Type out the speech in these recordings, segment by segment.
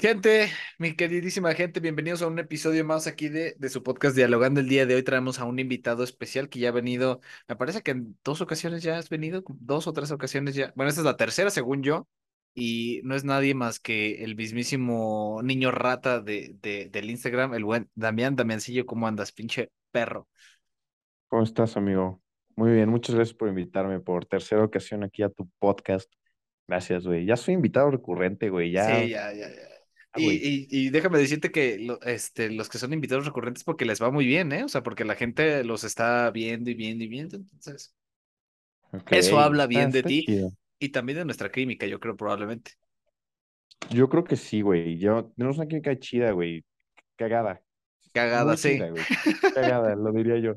Gente, mi queridísima gente, bienvenidos a un episodio más aquí de, de su podcast Dialogando. El día de hoy traemos a un invitado especial que ya ha venido, me parece que en dos ocasiones ya has venido, dos o tres ocasiones ya. Bueno, esta es la tercera según yo, y no es nadie más que el mismísimo niño rata de, de, del Instagram, el buen Damián, Damiancillo, ¿cómo andas, pinche perro? ¿Cómo estás, amigo? Muy bien, muchas gracias por invitarme por tercera ocasión aquí a tu podcast. Gracias, güey. Ya soy invitado recurrente, güey. Sí, Ya, ya, ya, ya. Ah, Y, y, y déjame decirte que lo- este, los que son invitados recurrentes porque les va muy bien, ¿eh? O sea, porque la gente los está viendo y viendo y viendo, entonces eso habla bien de ti chido. y también de nuestra química, yo creo probablemente. Yo creo que sí, güey. Yo, tenemos una química chida, güey. Cagada. Cagada, Muy sí. chida. Cagada, lo diría yo.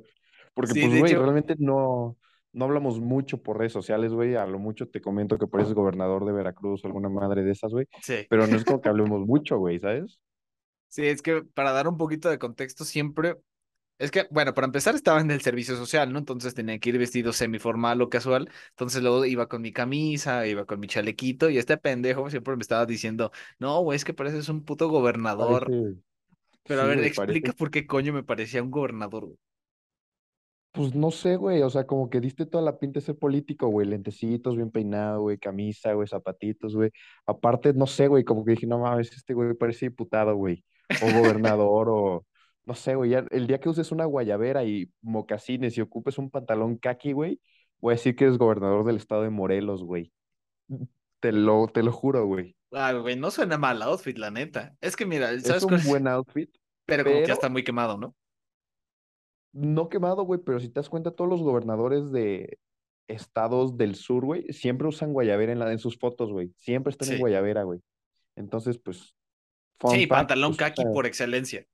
Porque, Sí, pues, güey, hecho, realmente no, no hablamos mucho por redes sociales, güey. A lo mucho te comento que pareces gobernador de Veracruz o alguna madre de esas, güey. sí. Pero no es como que hablemos mucho, güey, ¿sabes? Sí, es que para dar un poquito de contexto siempre, es que, bueno, para empezar estaba en el servicio social, ¿no? Entonces tenía que ir vestido semiformal o casual, entonces luego iba con mi camisa, iba con mi chalequito y este pendejo siempre me estaba diciendo, no, güey, es que pareces un puto gobernador. Parece, Pero a sí, ver, explica parece por qué coño me parecía un gobernador, güey. Pues no sé, güey, o sea, como que diste toda la pinta de ser político, güey, lentecitos, bien peinado, güey, camisa, güey, zapatitos, güey. Aparte, no sé, güey, como que dije, no mames, este güey parece diputado, güey, o gobernador, o no sé, güey, ya el día que uses una guayabera y mocasines y ocupes un pantalón kaki, güey, voy a decir que eres gobernador del estado de Morelos, güey. Te lo, te lo juro, güey. Ah, güey, no suena mal outfit, la neta. Es que mira, Es ¿sabes cuál un es? buen outfit, Pero como que ya está muy quemado, ¿no? No quemado, güey, pero si te das cuenta, todos los gobernadores de estados del sur, güey, siempre usan guayabera en, la, en sus fotos, güey. Siempre están en guayabera, güey. Entonces, pues, Sí, pantalón pues, kaki por excelencia.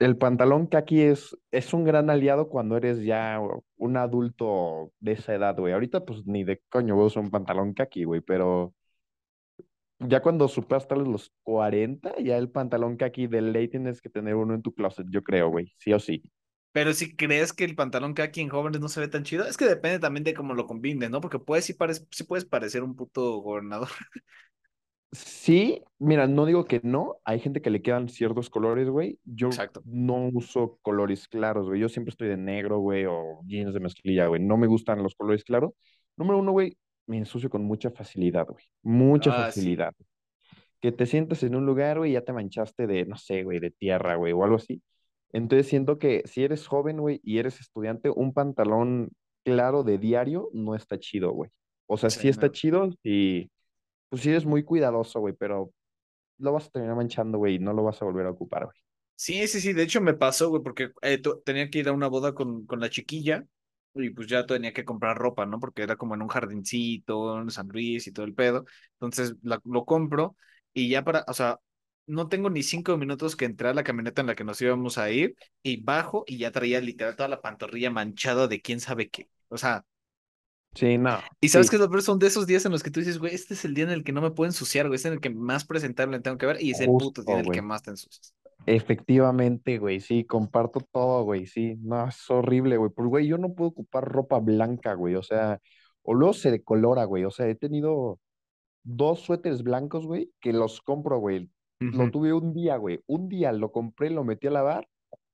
el pantalón kaki es, es un gran aliado cuando eres ya un adulto de esa edad, güey. Ahorita, pues, ni de coño voy a usar un pantalón kaki, güey, pero ya cuando superas tal vez los 40, ya el pantalón kaki de ley tienes que tener uno en tu closet, yo creo, güey, sí o sí. Pero si crees que el pantalón kaki en jóvenes no se ve tan chido, es que depende también de cómo lo combines, ¿no? Porque puedes sí, sí puedes parecer un puto gobernador. Sí, mira, no digo que no, hay gente que le quedan ciertos colores, güey. Yo Exacto. no uso colores claros, güey. Yo siempre estoy de negro, güey, o jeans de mezclilla, güey. No me gustan los colores claros. Número uno, güey, me ensucio con mucha facilidad, güey. Mucha Ah, sí. facilidad. Que te sientas en un lugar, güey, y ya te manchaste de, no sé, güey, de tierra, güey, o algo así. Entonces siento que si eres joven, güey, y eres estudiante, un pantalón claro de diario no está chido, güey. O sea, Sí, sí está no. chido y pues sí eres muy cuidadoso, güey, pero lo vas a terminar manchando, güey, y no lo vas a volver a ocupar, güey. Sí, sí, sí. De hecho, me pasó, güey, porque eh, tenía que ir a una boda con, con la chiquilla y pues ya tenía que comprar ropa, ¿no? Porque era como en un jardincito, en San Luis y todo el pedo. Entonces la- lo compro y ya para, o sea, no tengo ni cinco minutos que entré a la camioneta en la que nos íbamos a ir y bajo y ya traía literal toda la pantorrilla manchada de quién sabe qué. O sea, Sí, no, y sabes sí, que lo peor son de esos días en los que tú dices, güey, este es el día en el que no me puedo ensuciar, güey, este es en el que más presentable tengo que ver y es el puto día en el que más te ensucias. Efectivamente, güey, sí, comparto todo, güey, sí, no, es horrible, güey, pues, güey, yo no puedo ocupar ropa blanca, güey, o sea, o luego se decolora, güey, o sea, he tenido dos suéteres blancos, güey, que los compro, güey, lo tuve un día, güey, un día lo compré, lo metí a lavar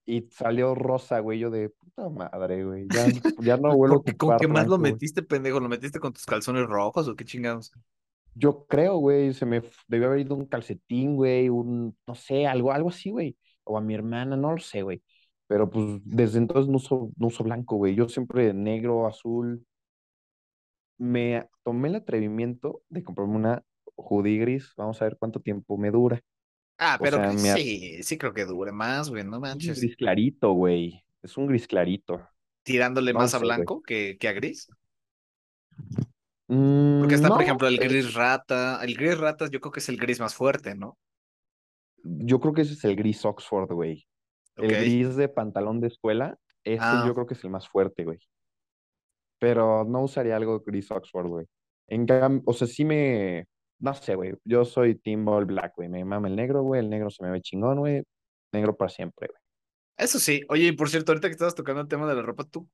y salió rosa, güey, yo de puta madre, güey, ya, ya no vuelvo a ¿por qué- ¿Con qué más lo güey. metiste, pendejo? ¿Lo metiste con tus calzones rojos o qué chingados? Yo creo, güey, se me debió haber ido un calcetín, güey, un, no sé, algo, algo así, güey. O a mi hermana, no lo sé, güey. Pero pues desde entonces no uso, no uso blanco, güey. Yo siempre negro, azul. Me tomé el atrevimiento de comprarme una hoodie gris. Vamos a ver cuánto tiempo me dura. Ah, O pero sea, que sí, sí creo que dure más, güey, no es un manches. gris clarito, güey. Es un gris clarito. Tirándole No más a blanco que, que a gris. Porque Mm, está, por ejemplo, el eh, gris rata. El gris rata yo creo que es el gris más fuerte, ¿no? yo creo que ese es el gris Oxford, güey. El gris de pantalón de escuela, ese Ah, yo creo que es el más fuerte, güey. pero no usaría algo gris Oxford, güey. En cambio, o sea, sí me, no sé, güey, yo soy Team All Black, güey, me mama el negro, güey, el negro se me ve chingón, güey, negro para siempre, güey. eso sí. Oye, y por cierto, ahorita que estabas tocando el tema de la ropa, ¿tú,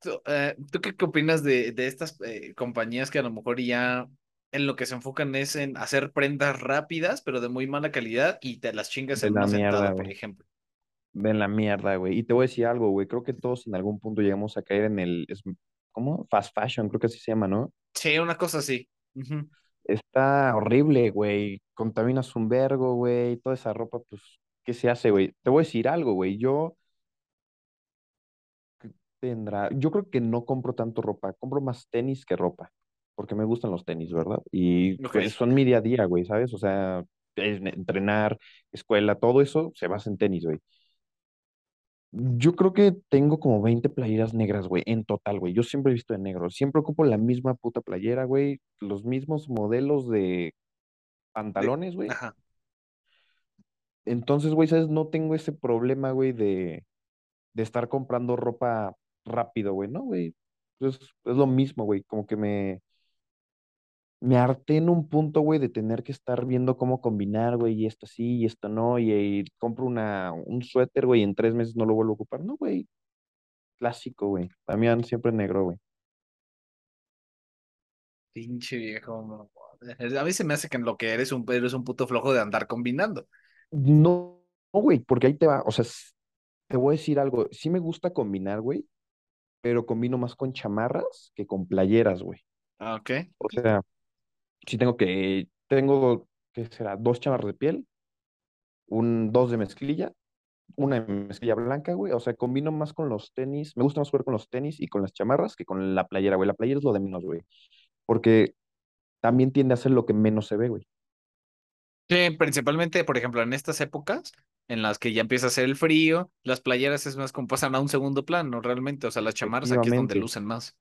tú, eh, ¿tú qué, qué opinas de, de estas eh, compañías que a lo mejor ya. en lo que se enfocan es en hacer prendas rápidas, pero de muy mala calidad y te las chingas De en la una mierda, sentada, por ejemplo. De la mierda, güey. Y te voy a decir algo, güey. Creo que todos en algún punto llegamos a caer en el, es- ¿cómo? Fast fashion, creo que así se llama, ¿no? Sí, una cosa así. Ujú. Está horrible, güey. Contaminas un vergo, güey. Toda esa ropa, pues, ¿qué se hace, güey? Te voy a decir algo, güey. Yo tendrá, yo creo que no compro tanto ropa. Compro más tenis que ropa. Porque me gustan los tenis, ¿verdad? Y pues son mi día a día, güey, ¿sabes? O sea, entrenar, escuela, todo eso se basa en tenis, güey. Yo creo que tengo como 20 playeras negras, güey, en total, güey. Yo siempre he visto de negro. Siempre ocupo la misma puta playera, güey. Los mismos modelos de pantalones, güey. Ajá. Entonces, güey, ¿sabes? No tengo ese problema, güey, de, de estar comprando ropa rápido, güey. No, güey. Es, es lo mismo, güey. Como que me, me harté en un punto, güey, de tener que estar viendo cómo combinar, güey, y esto sí, y esto no, y, y compro una, un suéter, güey, y en tres meses no lo vuelvo a ocupar. No, güey. Clásico, güey. También siempre negro, güey. Pinche viejo. no. A mí se me hace que en lo que eres un, eres un puto flojo de andar combinando. No, no, güey, porque ahí te va, o sea, te voy a decir algo, sí me gusta combinar, güey, pero combino más con chamarras que con playeras, güey. Ah, Ok. O sea, sí tengo que, tengo, ¿qué será? Dos chamarras de piel, un, dos de mezclilla, una de mezclilla blanca, güey. O sea, combino más con los tenis, me gusta más jugar con los tenis y con las chamarras que con la playera, güey. La playera es lo de menos, güey, porque también tiende a ser lo que menos se ve, güey. Sí, principalmente, por ejemplo, en estas épocas en las que ya empieza a hacer el frío, las playeras es más como pasan a un segundo plano, realmente. O sea, las chamarras aquí es donde lucen más.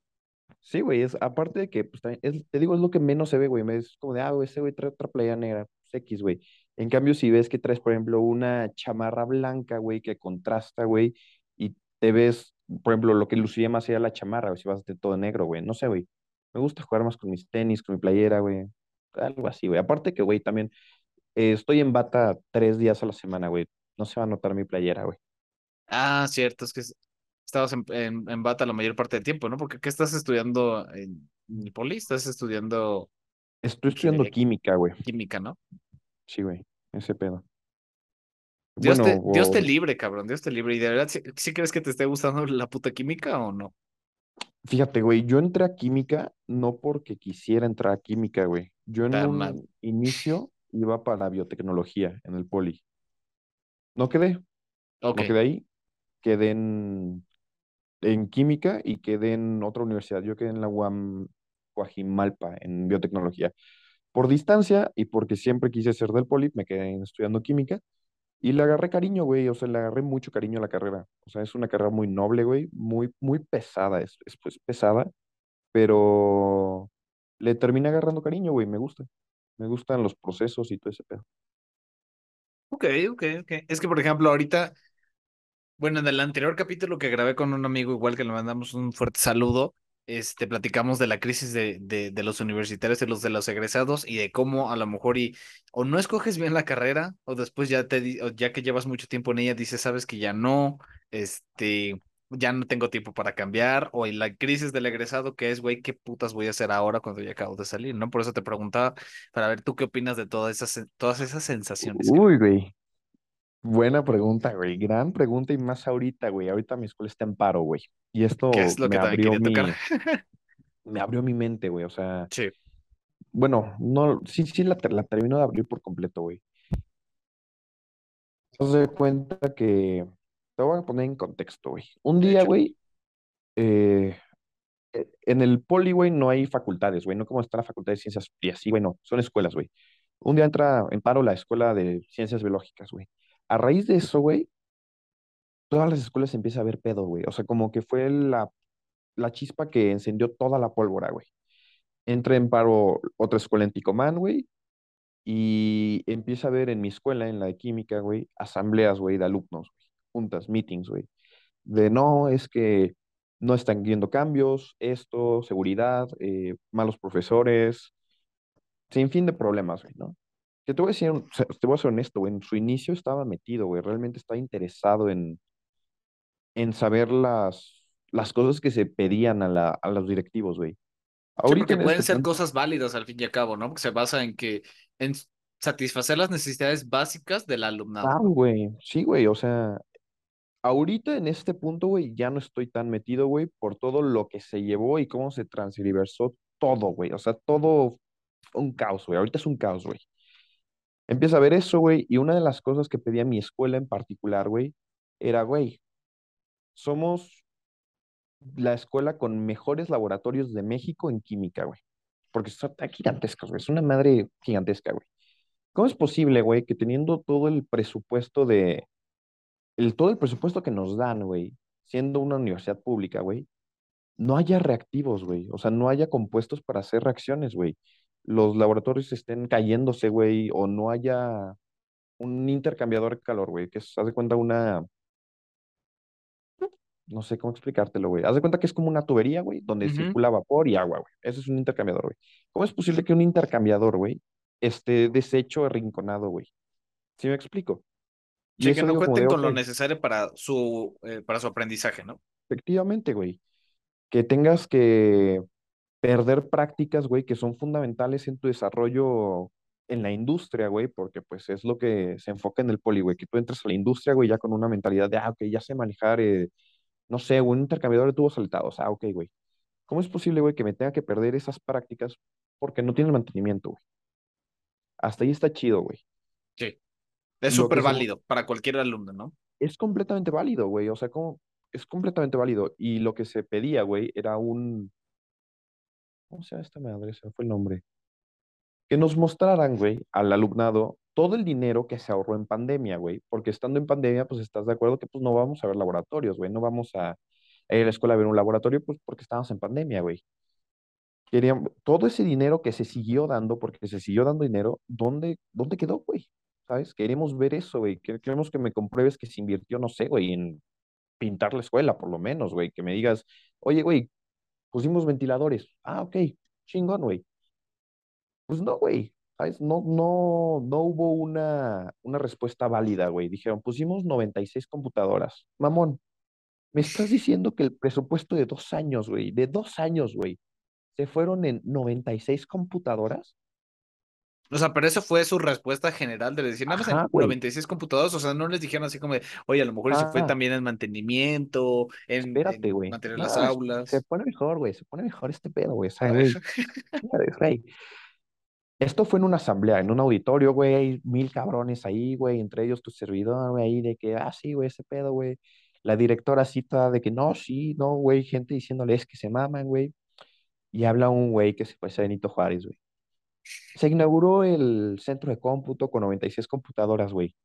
Sí, güey, es aparte de que, pues, también es- te digo, es lo que menos se ve, güey. me- Es como de, ah, güey, ese güey trae otra playa negra, pues X, güey. En cambio, si ves que traes, por ejemplo, una chamarra blanca, güey, que contrasta, güey, y te ves, por ejemplo, lo que luciría más sería la chamarra, güey, si vas de todo negro, güey. No sé, güey. Me gusta jugar más con mis tenis, con mi playera, güey. Algo así, güey. Aparte que, güey, también eh, estoy en bata tres días a la semana, güey. No se va a notar mi playera, güey. Ah, cierto, es que estabas en, en, en bata la mayor parte del tiempo, ¿no? Porque ¿qué estás estudiando en, el poli? Estás estudiando Estoy estudiando química, güey. química, ¿no? Sí, güey. Ese pedo. Dios Bueno, te, Dios te libre, cabrón, Dios te libre. ¿Y de verdad sí, sí crees que te esté gustando la puta química o no? Fíjate, güey, yo entré a química no porque quisiera entrar a química, güey. Yo en mal. un inicio iba para biotecnología en el poli. No quedé, Ok. no quedé ahí. Quedé en, en química y quedé en otra universidad. Yo quedé en la UAM Coajimalpa en biotecnología. Por distancia y porque siempre quise ser del poli, me quedé estudiando química y le agarré cariño, güey. O sea, le agarré mucho cariño a la carrera. O sea, es una carrera muy noble, güey. Muy, muy pesada, es, es pues pesada pero le terminé agarrando cariño, güey, me gusta. Me gustan los procesos y todo ese pedo. Ok, ok, ok. Es que, por ejemplo, ahorita Bueno, en el anterior capítulo que grabé con un amigo, igual que le mandamos un fuerte saludo, este, platicamos de la crisis de, de, de los universitarios y los de los egresados y de cómo a lo mejor y o no escoges bien la carrera o después ya te o ya que llevas mucho tiempo en ella dices, sabes que ya no, este, ya no tengo tiempo para cambiar o en la crisis del egresado que es, güey, ¿qué putas voy a hacer ahora cuando ya acabo de salir, ¿no? Por eso te preguntaba para ver tú qué opinas de todas esas, todas esas sensaciones. Uy, güey. Buena pregunta, güey. Gran pregunta y más ahorita, güey. Ahorita mi escuela está en paro, güey. Y ¿Qué esto es lo me que también abrió quería tocar? mi, me abrió mi mente, güey. O sea, Sí, bueno, no, sí, sí, la, la termino de abrir por completo, güey. Haz de cuenta que te voy a poner en contexto, güey. Un día, güey, eh, eh, en el poli, güey, no hay facultades, güey, no como está la facultad de ciencias y así, güey, no, son escuelas, güey. Un día entra en paro la escuela de ciencias biológicas, güey. A raíz de eso, güey, todas las escuelas empieza a ver pedo, güey. O sea, como que fue la, la chispa que encendió toda la pólvora, güey. Entra en paro otra escuela en Ticomán, güey, y empieza a ver en mi escuela, en la de química, güey, asambleas, güey, de alumnos, juntas, meetings, güey de no, es que no están viendo cambios, esto, seguridad, eh, malos profesores, sin fin de problemas, güey, ¿no? Que te voy a decir, o sea, te voy a ser honesto, güey, en su inicio estaba metido, güey, realmente estaba interesado en, en saber las, las cosas que se pedían a, la, a los directivos, güey. Sí, Ahorita porque en pueden este ser punto, cosas válidas al fin y al cabo, ¿no? Porque se basa en que, en satisfacer las necesidades básicas del alumnado. claro, güey, sí, güey, o sea, ahorita en este punto, güey, ya no estoy tan metido, güey, por todo lo que se llevó y cómo se transversó todo, güey, o sea, todo un caos, güey, ahorita es un caos, güey. Empieza a ver eso, güey, y una de las cosas que pedía mi escuela en particular, güey, era, güey, somos la escuela con mejores laboratorios de México en química, güey, porque son tan gigantescos, güey, es una madre gigantesca, güey. ¿Cómo es posible, güey, que teniendo todo el presupuesto de, el, todo el presupuesto que nos dan, güey, siendo una universidad pública, güey, no haya reactivos, güey, o sea, no haya compuestos para hacer reacciones, güey? Los laboratorios estén cayéndose, güey, o no haya un intercambiador de calor, güey, que es, haz de cuenta una, no sé cómo explicártelo, güey. Haz de cuenta que es como una tubería, güey, donde circula vapor y agua, güey. Ese es un intercambiador, güey. ¿Cómo es posible que un intercambiador, güey, esté deshecho, arrinconado, güey? ¿Sí me explico? Y Sí, que no cuenten de, con lo necesario para su, eh, para su aprendizaje, ¿no? efectivamente, güey, que tengas que perder prácticas, güey, que son fundamentales en tu desarrollo en la industria, güey, porque pues es lo que se enfoca en el poli, güey, que tú entres a la industria, güey, ya con una mentalidad de, ah, ok, ya sé manejar, eh, no sé, un intercambiador de tubos saltados, ah, ok, güey. ¿Cómo es posible, güey, que me tenga que perder esas prácticas porque no tiene mantenimiento, güey? Hasta ahí está chido, güey. Sí. Es súper válido para cualquier alumno, ¿no? Es completamente válido, güey, o sea, como... Es completamente válido. Y lo que se pedía, güey, era un... ¿Cómo se llama esta madre? Se fue el nombre. que nos mostraran, güey, al alumnado todo el dinero que se ahorró en pandemia, güey, porque estando en pandemia, pues estás de acuerdo que pues no vamos a ver laboratorios, güey, no vamos a, ir a la escuela a ver un laboratorio, pues porque estábamos en pandemia, güey. Querían, todo ese dinero que se siguió dando, porque se siguió dando dinero, ¿dónde, dónde quedó, güey? ¿Sabes? Queremos ver eso, güey. Que- Queremos que me compruebes que se invirtió, no sé, güey, en pintar la escuela, por lo menos, güey. Que me digas, oye, güey, pusimos ventiladores. Ah, ok, chingón, güey. Pues no, güey, ¿sabes? No, no, no hubo una, una respuesta válida, güey. Dijeron, pusimos 96 computadoras. Mamón, me estás diciendo que el presupuesto de dos años, güey, de dos años, güey, se fueron en 96 computadoras. O sea, pero eso fue su respuesta general de decir, nada más en Ajá, güey, 96 computadoras, o sea, no les dijeron así como de, oye, a lo mejor se fue también en mantenimiento, en, espérate, en mantener No, las es- se aulas. pone mejor, güey, se pone mejor este pedo, güey. O sea, güey, Esto fue en una asamblea, en un auditorio, güey, mil cabrones ahí, güey, entre ellos tu servidor, güey, ahí de que, ah, sí, güey, ese pedo, güey. La directora cita de que no, sí, no, güey, gente diciéndoles que se maman, güey. Y habla un güey que se parece a Benito Juárez, güey. Se inauguró el centro de cómputo con 96 computadoras, güey.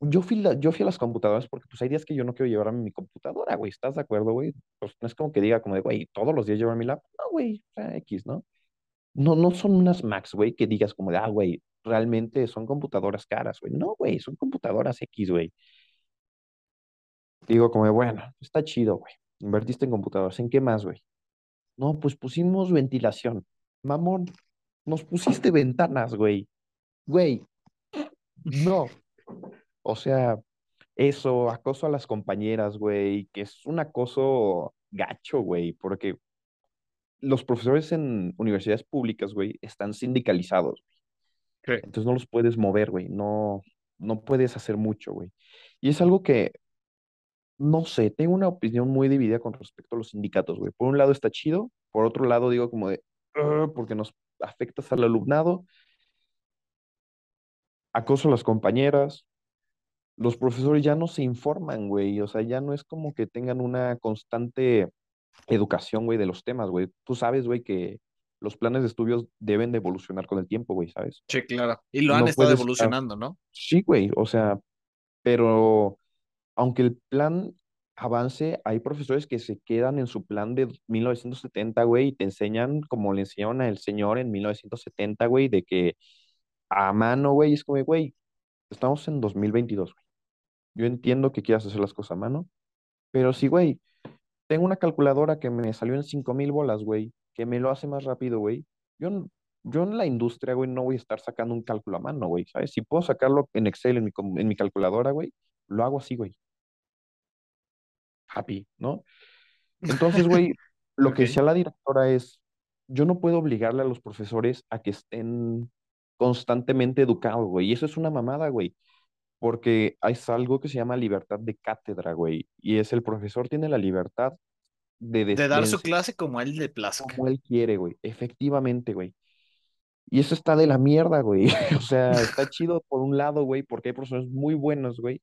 Yo fui, yo fui a las computadoras porque pues hay días que yo no quiero llevarme mi computadora, güey. ¿Estás de acuerdo, güey? Pues no es como que diga como de, güey, todos los días llevar mi lap. No, güey, X, ¿no? No, no son unas Macs, güey, que digas como de, ah, güey, realmente son computadoras caras, güey. No, güey, son computadoras X, güey. Digo como de, bueno, está chido, güey. Invertiste en computadoras. ¿En qué más, güey? No, pues pusimos ventilación. Mamón, nos pusiste ventanas, güey. Güey, no. O sea, eso, acoso a las compañeras, güey, que es un acoso gacho, güey, porque los profesores en universidades públicas, güey, están sindicalizados. sí. Entonces no los puedes mover, güey. No, no puedes hacer mucho, güey. Y es algo que, no sé, tengo una opinión muy dividida con respecto a los sindicatos, güey. Por un lado está chido, por otro lado digo como de, porque nos afectas al alumnado, acoso a las compañeras, los profesores ya no se informan, güey. O sea, ya no es como que tengan una constante educación, güey, de los temas, güey. Tú sabes, güey, que los planes de estudios deben de evolucionar con el tiempo, güey, ¿sabes? Sí, claro. Y lo han No estado puedes estar, evolucionando, ¿no? sí, güey, o sea, pero aunque el plan avance, hay profesores que se quedan en su plan de 1970, güey, y te enseñan como le enseñaron al señor en 1970, güey, de que a mano, güey, es como, güey, estamos en 2022, güey. Yo entiendo que quieras hacer las cosas a mano, pero sí, güey, tengo una calculadora que me salió en cinco mil bolas, güey, que me lo hace más rápido, güey. Yo, yo en la industria, güey, no voy a estar sacando un cálculo a mano, güey, ¿sabes? Si puedo sacarlo en Excel, en mi, en mi calculadora, güey, lo hago así, güey. Happy, ¿no? Entonces, güey, lo que decía la directora es, yo no puedo obligarle a los profesores a que estén constantemente educados, güey. Y eso es una mamada, güey. Porque hay algo que se llama libertad de cátedra, güey. Y es el profesor tiene la libertad de, De dar su clase como él le plazca. como él quiere, güey. Efectivamente, güey. Y eso está de la mierda, güey. O sea, está chido por un lado, güey, porque hay profesores muy buenos, güey,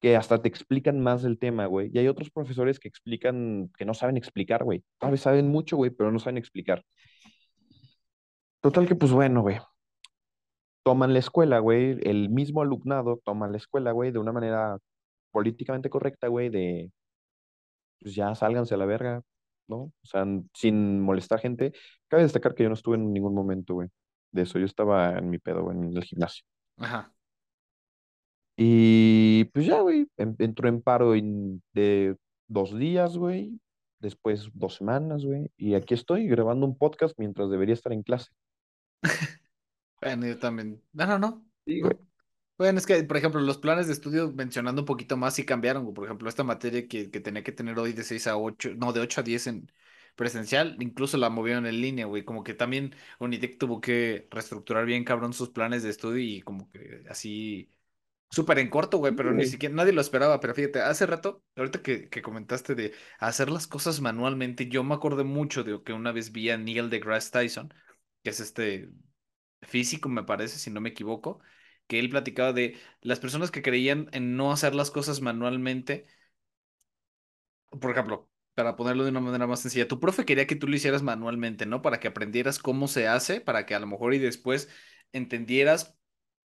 que hasta te explican más del tema, güey. Y hay otros profesores que explican, que no saben explicar, güey. Tal vez saben mucho, güey, pero no saben explicar. Total que, pues bueno, güey. Toman la escuela, güey. El mismo alumnado toma la escuela, güey, de una manera políticamente correcta, güey, de, pues ya sálganse a la verga, ¿no? O sea, sin molestar gente. Cabe destacar que yo no estuve en ningún momento, güey, de eso. Yo estaba en mi pedo, güey, en el gimnasio. Ajá. Y pues ya, güey, en- entró en paro en- de dos días, güey, después dos semanas, güey, y aquí estoy grabando un podcast mientras debería estar en clase. Bueno, yo también. No, no, no. Sí, güey. No. Bueno, es que, por ejemplo, los planes de estudio, mencionando un poquito más, sí cambiaron. güey. Por ejemplo, esta materia que, que tenía que tener hoy de 6 a 8 no, de 8 a 10 en presencial, incluso la movieron en línea, güey. Como que también Unitec tuvo que reestructurar bien, cabrón, sus planes de estudio y como que así, súper en corto, güey, Sí, pero ni siquiera nadie lo esperaba. Pero fíjate, hace rato, ahorita que, que comentaste de hacer las cosas manualmente, yo me acordé mucho de que una vez vi a Neil deGrasse Tyson, que es este físico, me parece, si no me equivoco, que él platicaba de las personas que creían en no hacer las cosas manualmente por ejemplo, para ponerlo de una manera más sencilla, tu profe quería que tú lo hicieras manualmente, ¿no? Para que aprendieras cómo se hace, para que a lo mejor y después entendieras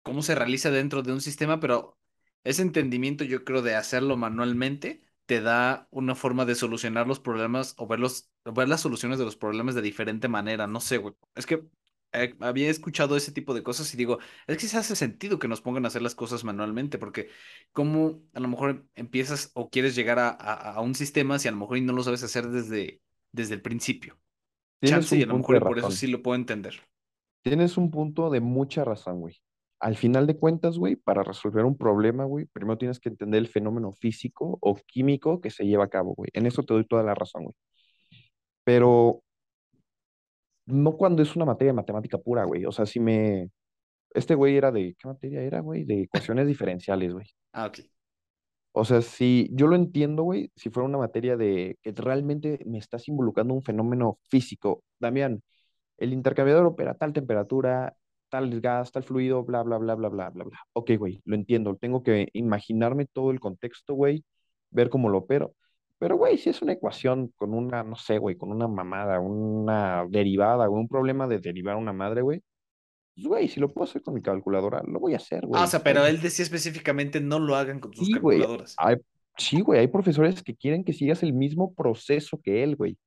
cómo se realiza dentro de un sistema, pero ese entendimiento yo creo de hacerlo manualmente te da una forma de solucionar los problemas o ver los, ver las soluciones de los problemas de diferente manera, no sé, güey. Es que eh, había escuchado ese tipo de cosas y digo, es que se hace sentido que nos pongan a hacer las cosas manualmente, porque cómo a lo mejor empiezas o quieres llegar a, a- a un sistema si a lo mejor no lo sabes hacer desde, desde el principio. Chance y a lo mejor por eso sí lo puedo entender. Tienes un punto de mucha razón, güey. Al final de cuentas, güey, para resolver un problema, güey, primero tienes que entender el fenómeno físico o químico que se lleva a cabo, güey. En eso te doy toda la razón, güey. Pero no cuando es una materia de matemática pura, güey. O sea, si me... Este güey era de... ¿Qué materia era, güey? De ecuaciones diferenciales, güey. Ah, ok. O sea, si yo lo entiendo, güey, si fuera una materia de que realmente me estás involucrando un fenómeno físico. Damián, el intercambiador opera a tal temperatura, tal gas, tal fluido, bla, bla, bla, bla, bla, bla, bla. Ok, güey, lo entiendo. Tengo que imaginarme todo el contexto, güey, ver cómo lo opero. Pero, güey, si es una ecuación con una, no sé, güey, con una mamada, una derivada, o un problema de derivar una madre, güey, pues, güey, si lo puedo hacer con mi calculadora, lo voy a hacer, Ah, o güey, sea, pero él decía específicamente no lo hagan con sus Sí, güey. calculadoras. Hay, sí, güey, hay profesores que quieren que sigas el mismo proceso que él, güey.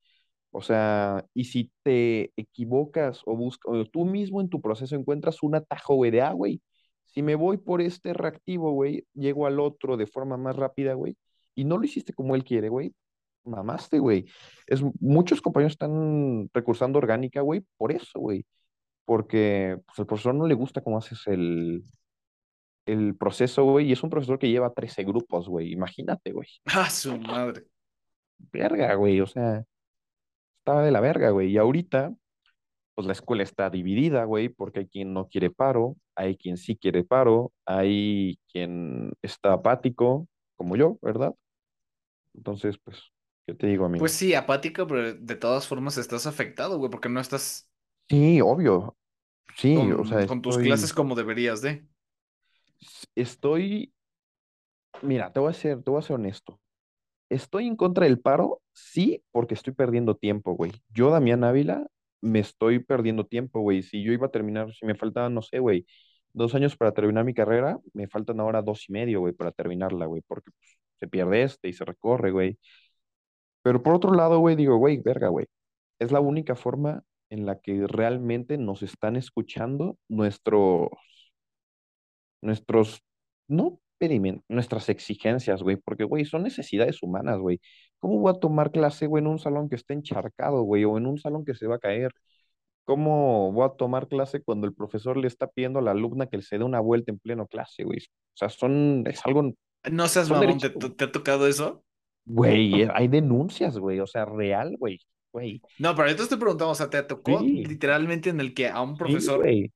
O sea, y si te equivocas o buscas, o tú mismo en tu proceso encuentras un atajo, güey, de, ah, güey, si me voy por este reactivo, güey, llego al otro de forma más rápida, güey, y no lo hiciste como él quiere, güey, mamaste, güey. Es, muchos compañeros están recursando orgánica, güey, por eso, güey, porque pues, al profesor no le gusta cómo haces el, el proceso, güey, y es un profesor que lleva 13 grupos, güey, imagínate, güey. Ah, su madre. Verga, güey, o sea, estaba de la verga, güey, y ahorita pues la escuela está dividida, güey, porque hay quien no quiere paro, hay quien sí quiere paro, hay quien está apático, como yo, ¿verdad? Entonces, pues, ¿qué te digo, Pues amigo? sí, apático, pero de todas formas estás afectado, güey, porque no estás Sí, obvio, sí, o sea, con tus estoy, clases como deberías de. estoy, mira, te voy a ser, te voy a ser honesto. Estoy en contra del paro, sí, porque estoy perdiendo tiempo, güey. Yo, Damián Ávila, me estoy perdiendo tiempo, güey. Si yo iba a terminar, si me faltaban, no sé, güey, dos años para terminar mi carrera, me faltan ahora dos y medio, güey, para terminarla, güey, porque pues, se pierde este y se recorre, güey. Pero por otro lado, güey, digo, güey, verga, güey. Es la única forma en la que realmente nos están escuchando nuestros nuestros, no pedimos, nuestras exigencias, güey, porque, güey, son necesidades humanas, güey. ¿Cómo voy a tomar clase, güey, en un salón que esté encharcado, güey, o en un salón que se va a caer? ¿Cómo voy a tomar clase cuando el profesor le está pidiendo a la alumna que se dé una vuelta en pleno clase, güey? O sea, son, es algo, No seas mamón, ¿te, te- ha tocado eso? güey, eh, hay denuncias, güey, o sea, real, güey. güey. No, pero yo te estoy preguntando, o sea, ¿te tocó Sí, literalmente en el que a un sí, profesor... güey.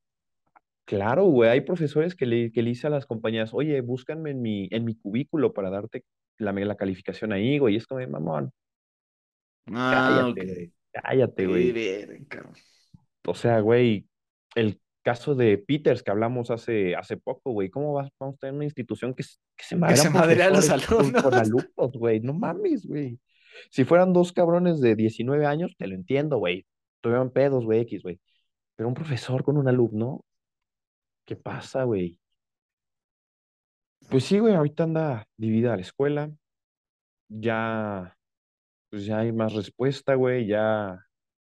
Claro, güey, hay profesores que le, que le dicen a las compañías, oye, búscanme en mi, en mi cubículo para darte la, la calificación ahí, güey. Y es como, mamón, Ah, cállate, güey, cállate, güey. bien. O sea, güey, el caso de Peters que hablamos hace, hace poco, güey, ¿cómo vas, vamos a tener una institución que, se Que se madrean madre a los con, alumnos, güey? No mames, güey. Si fueran dos cabrones de 19 años, te lo entiendo, güey. Tuvieron pedos, güey, X, güey. Pero un profesor con un alumno, ¿qué pasa, güey? Pues sí, güey, ahorita anda dividida la escuela, ya, pues ya hay más respuesta, güey, ya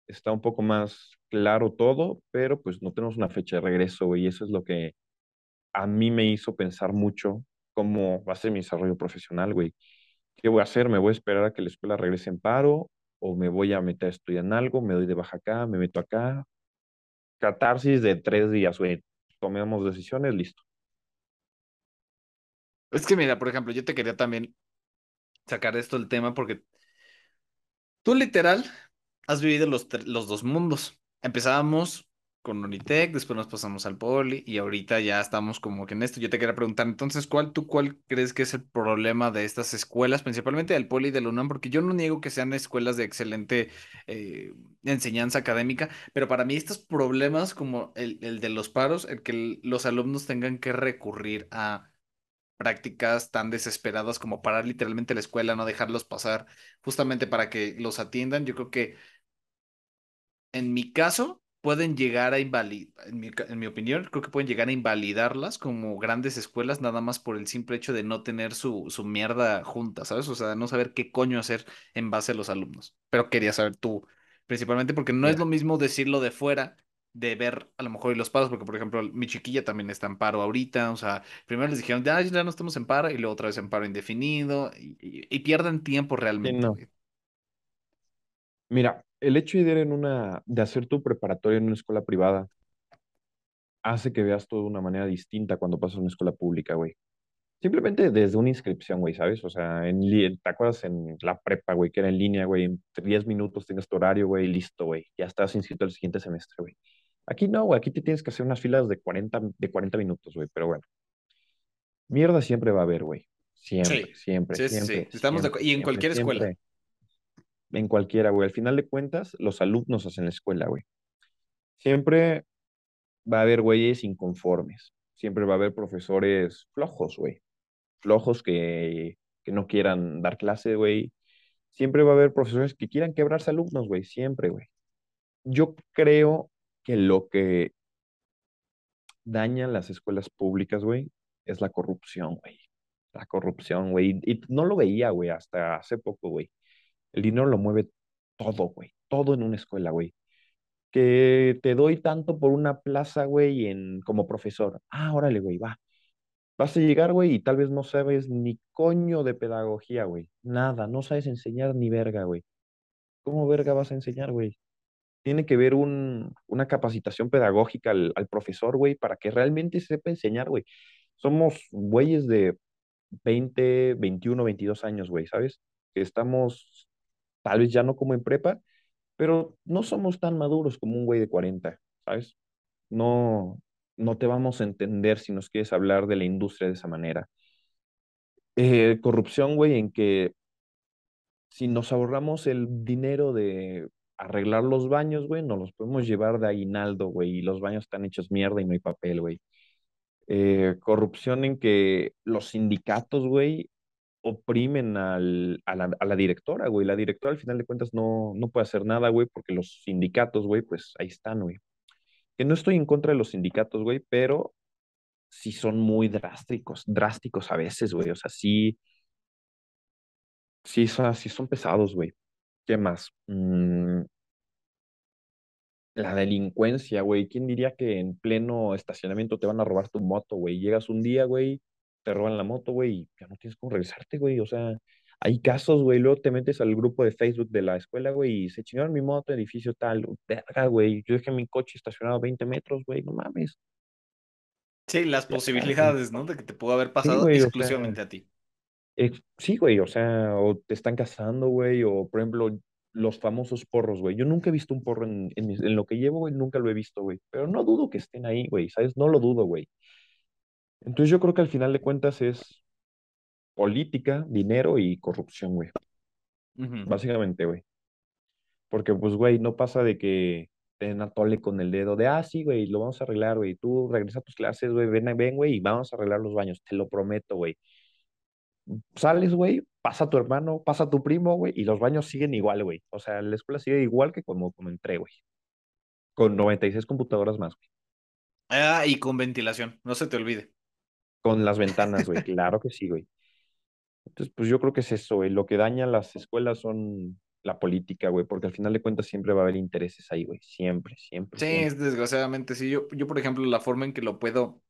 está un poco más claro todo, pero pues no tenemos una fecha de regreso, güey, y eso es lo que a mí me hizo pensar mucho cómo va a ser mi desarrollo profesional, güey. ¿Qué voy a hacer? ¿Me voy a esperar a que la escuela regrese en paro? ¿O me voy a meter a estudiar en algo? ¿Me doy de baja acá? ¿Me meto acá? Catarsis de tres días, güey. Tomemos decisiones, listo. Es que mira, por ejemplo, yo te quería también sacar esto del tema porque tú literal has vivido los, los dos mundos. Empezábamos con Unitec, después nos pasamos al Poli y ahorita ya estamos como que en esto. Yo te quería preguntar, entonces, ¿cuál tú cuál crees que es el problema de estas escuelas, principalmente del Poli y del UNAM? Porque yo no niego que sean escuelas de excelente eh, enseñanza académica, pero para mí estos problemas como el, el de los paros, el que los alumnos tengan que recurrir a prácticas tan desesperadas como parar literalmente la escuela, no dejarlos pasar justamente para que los atiendan, yo creo que en mi caso, pueden llegar a invalidar, en mi, en mi opinión, creo que pueden llegar a invalidarlas como grandes escuelas nada más por el simple hecho de no tener su, su mierda junta, ¿sabes? O sea, no saber qué coño hacer en base a los alumnos. Pero quería saber tú, principalmente porque no es lo mismo decirlo de fuera, de ver a lo mejor y los paros, porque por ejemplo, mi chiquilla también está en paro ahorita, o sea, primero les dijeron, ya, ya no estamos en paro, y luego otra vez en paro indefinido, y, y, y pierden tiempo sí, realmente, no. Mira, el hecho de ir en una, de hacer tu preparatoria en una escuela privada hace que veas todo de una manera distinta cuando pasas a una escuela pública, güey. Simplemente desde una inscripción, güey, ¿sabes? O sea, en, ¿te acuerdas en la prepa, güey, que era en línea, güey? En 10 minutos tienes tu horario, güey, listo, güey. Ya estás inscrito el siguiente semestre, güey. Aquí no, güey, aquí te tienes que hacer unas filas de 40 de 40 minutos, güey, pero bueno. Mierda siempre va a haber, güey. Siempre, Sí, siempre, sí, sí, sí, siempre, estamos de siempre, acuerdo. Y en siempre, cualquier escuela. siempre. En cualquiera, güey. Al final de cuentas, los alumnos hacen la escuela, güey. Siempre va a haber güeyes inconformes. Siempre va a haber profesores flojos, güey. Flojos que, que no quieran dar clase, güey. Siempre va a haber profesores que quieran quebrarse alumnos, güey. Siempre, güey. Yo creo que lo que daña las escuelas públicas, güey, es la corrupción, güey. La corrupción, güey. Y no lo veía, güey, hasta hace poco, güey. El dinero lo mueve todo, güey. Todo en una escuela, güey. Que te doy tanto por una plaza, güey, en, como profesor. Ah, órale, güey, va. Vas a llegar, güey, y tal vez no sabes ni coño de pedagogía, güey. Nada, no sabes enseñar ni verga, güey. ¿Cómo verga vas a enseñar, güey? Tiene que ver un, una capacitación pedagógica al, al profesor, güey, para que realmente sepa enseñar, güey. Somos güeyes de 20, 21, 22 años, güey, ¿sabes? Que estamos, tal vez ya no como en prepa, pero no somos tan maduros como un güey de 40, ¿sabes? No, no te vamos a entender si nos quieres hablar de la industria de esa manera. Eh, corrupción, güey, en que si nos ahorramos el dinero de arreglar los baños, güey, nos los podemos llevar de aguinaldo, güey, y los baños están hechos mierda y no hay papel, güey. Eh, corrupción en que los sindicatos, güey, oprimen al, a la, a la directora, güey. La directora al final de cuentas no, no puede hacer nada, güey, porque los sindicatos, güey, pues ahí están, güey. Que no estoy en contra de los sindicatos, güey, pero sí son muy drásticos, drásticos a veces, güey. O sea, sí, sí, son, sí son pesados, güey. ¿Qué más? Mm, la delincuencia, güey. ¿Quién diría que en pleno estacionamiento te van a robar tu moto, güey? Llegas un día, güey, te roban la moto, güey, y ya no tienes cómo regresarte, güey. O sea, hay casos, güey. Luego te metes al grupo de Facebook de la escuela, güey, y se chingaron mi moto, edificio tal. Verga, güey. Yo dejé mi coche estacionado a 20 metros, güey. No mames. Sí, las güey. posibilidades, ¿no? De que te pudo haber Sí, pasado o sea, exclusivamente a ti. ex- sí, güey, o sea, o te están casando, güey, o por ejemplo, los famosos porros, güey. Yo nunca he visto un porro en, en, en lo que llevo, güey, nunca lo he visto, güey. Pero no dudo que estén ahí, güey, ¿sabes? No lo dudo, güey. Entonces yo creo que al final de cuentas es política, dinero y corrupción, güey. Básicamente, güey. Porque, pues, güey, no pasa de que te den a tole con el dedo de, ah, sí, güey, lo vamos a arreglar, güey. Tú regresa a tus clases, güey, ven, ven, güey, y vamos a arreglar los baños, te lo prometo, güey. Sales, güey, pasa tu hermano, pasa tu primo, güey, y los baños siguen igual, güey. O sea, la escuela sigue igual que como, como entré, güey. Con 96 computadoras más, güey. Ah, y con ventilación, no se te olvide. Con las ventanas, güey. Claro que sí, güey. Entonces, pues yo creo que es eso, güey. Lo que daña las escuelas son la política, güey, porque al final de cuentas siempre va a haber intereses ahí, güey. Siempre, siempre, Sí, siempre. es desgraciadamente, sí. Yo, yo, por ejemplo, la forma en que lo puedo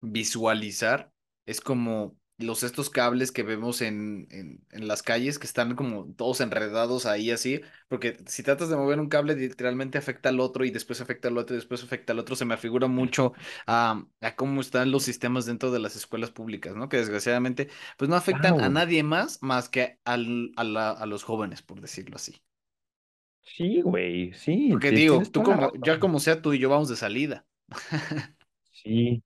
visualizar es como los estos cables que vemos en, en, en las calles que están como todos enredados ahí así, porque si tratas de mover un cable literalmente afecta al otro y después afecta al otro y después afecta al otro, se me afigura mucho a, a cómo están los sistemas dentro de las escuelas públicas, ¿no? Que desgraciadamente pues no afectan a nadie más más que al, a, la- a los jóvenes, por decirlo así. Sí, güey. Sí, Porque digo, tú como, ya como sea tú y yo vamos de salida. Sí.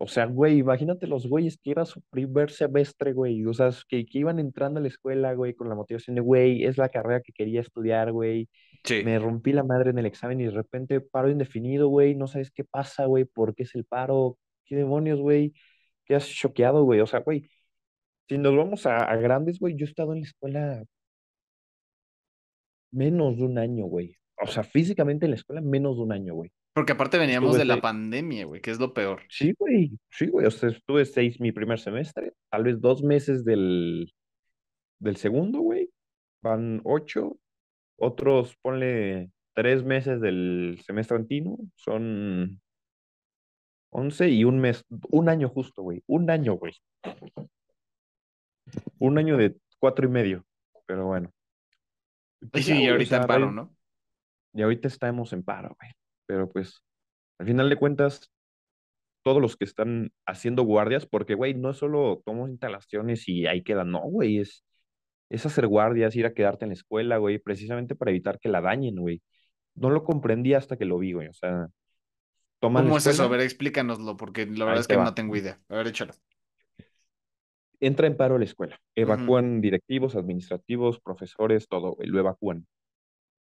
O sea, güey, imagínate los güeyes que era su primer semestre, güey. O sea, que, que iban entrando a la escuela, güey, con la motivación de, güey, es la carrera que quería estudiar, güey. Sí. Me rompí la madre en el examen y de repente paro indefinido, güey. No sabes qué pasa, güey, por qué es el paro, qué demonios, güey. Quedas choqueado, güey. O sea, güey, si nos vamos a, a grandes, güey, yo he estado en la escuela menos de un año, güey. O sea, físicamente en la escuela menos de un año, güey. Porque aparte veníamos Estuve de la seis, pandemia, güey, que es lo peor. sí, güey, sí, güey. O sea, estuve seis mi primer semestre, tal vez dos meses del, del segundo, güey. Van ocho. Otros, ponle tres meses del semestre antino, son once y un mes, un año justo, güey. Un año, güey. Un año de cuatro y medio. Pero bueno. Y güey, o ahorita en paro, ¿no? y ahorita estamos en paro, güey. Pero pues, al final de cuentas, todos los que están haciendo guardias, porque, güey, no es solo tomo instalaciones y ahí queda, no, güey, es, es hacer guardias, ir a quedarte en la escuela, güey, precisamente para evitar que la dañen, güey. No lo comprendí hasta que lo vi, güey, o sea, toman ¿Cómo es eso? A ver, explícanoslo, porque la verdad es que no tengo idea. A ver, échalo. Entra en paro la escuela, evacúan directivos, administrativos, profesores, todo, güey, lo evacúan.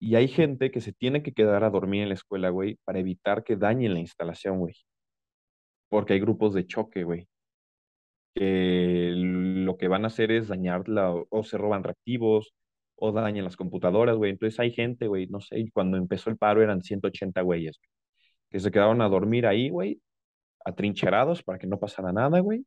Y hay gente que se tiene que quedar a dormir en la escuela, güey, para evitar que dañen la instalación, güey, porque hay grupos de choque, güey. que lo que van a hacer es dañarla o, se roban reactivos o dañan las computadoras, güey. Entonces hay gente, güey, no sé, cuando empezó el paro eran 180 güeyes que se quedaron a dormir ahí, güey, atrincherados para que no pasara nada, güey.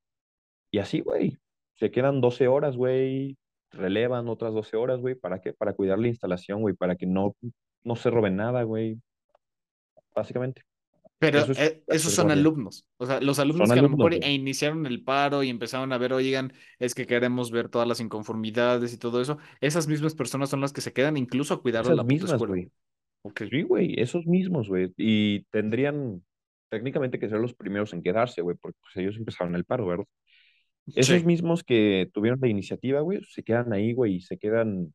Y así, güey, se quedan 12 horas, güey, relevan otras 12 horas, güey, ¿para qué? Para cuidar la instalación, güey, para que no, no se roben nada, güey, básicamente. Pero Eso es eh, esos son alumnos. O sea, los alumnos que a lo alumnos, mejor e iniciaron el paro y empezaron a ver, oigan, es que queremos ver todas las inconformidades y todo eso. Esas mismas personas son las que se quedan incluso a cuidar a Esas la mismas, escuela. güey. Ok. Sí, güey, esos mismos, güey. Y tendrían técnicamente que ser los primeros en quedarse, güey, porque pues, ellos empezaron el paro, ¿verdad? Esos Sí. mismos que tuvieron la iniciativa, güey, se quedan ahí, güey, y se quedan,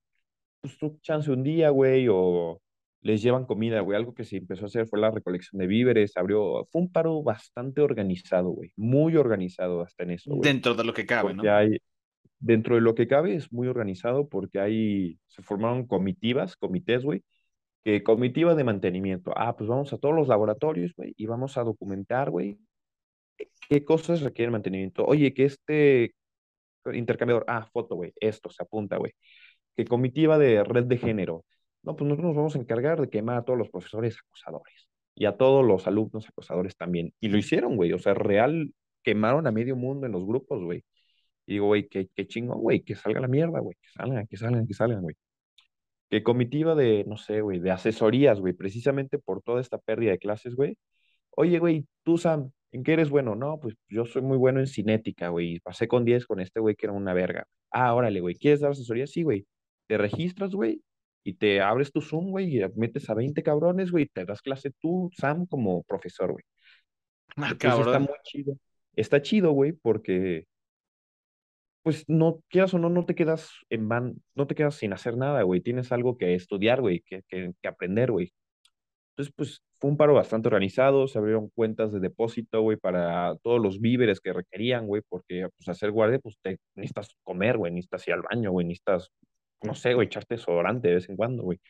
pues, tu chance un día, güey, o les llevan comida, güey. Algo que se empezó a hacer fue la recolección de víveres, abrió, fue un paro bastante organizado, güey, muy organizado hasta en eso, güey, Dentro de lo que cabe, porque ¿no? hay, dentro de lo que cabe, es muy organizado porque hay, se formaron comitivas, comités, güey, que comitiva de mantenimiento. Ah, pues vamos a todos los laboratorios, güey, y vamos a documentar, güey, qué cosas requieren mantenimiento. Oye, que este intercambiador, ah, foto, güey, esto se apunta, güey. Que comitiva de red de género. No, pues nosotros nos vamos a encargar de quemar a todos los profesores acosadores y a todos los alumnos acosadores también. Y lo hicieron, güey, o sea, real, quemaron a medio mundo en los grupos, güey. Y digo, güey, qué, qué chingón, güey, que salga la mierda, güey, que salgan, que salgan, que salgan, güey. que comitiva de, no sé, güey, de asesorías, güey, precisamente por toda esta pérdida de clases, güey. Oye, güey, tú, Sam, ¿en qué eres bueno? No, pues yo soy muy bueno en cinética, güey. Pasé con 10 con este güey que era una verga. Ah, órale, güey, ¿quieres dar asesoría? Sí, güey. Te registras, güey, y te abres tu Zoom, güey, y metes a 20 cabrones, güey, y te das clase tú, Sam, como profesor, güey. Ah, Entonces está cabrón. muy chido. Está chido, güey, porque pues no, quieras o no, no te quedas en van, no te quedas sin hacer nada, güey. Tienes algo que estudiar, güey, que, que, que aprender, güey. Entonces, pues fue un paro bastante organizado, se abrieron cuentas de depósito, güey, para todos los víveres que requerían, güey, porque pues hacer guardia, pues te necesitas comer, güey, necesitas ir al baño, güey, necesitas, no sé, güey, echarte desodorante de vez en cuando, güey.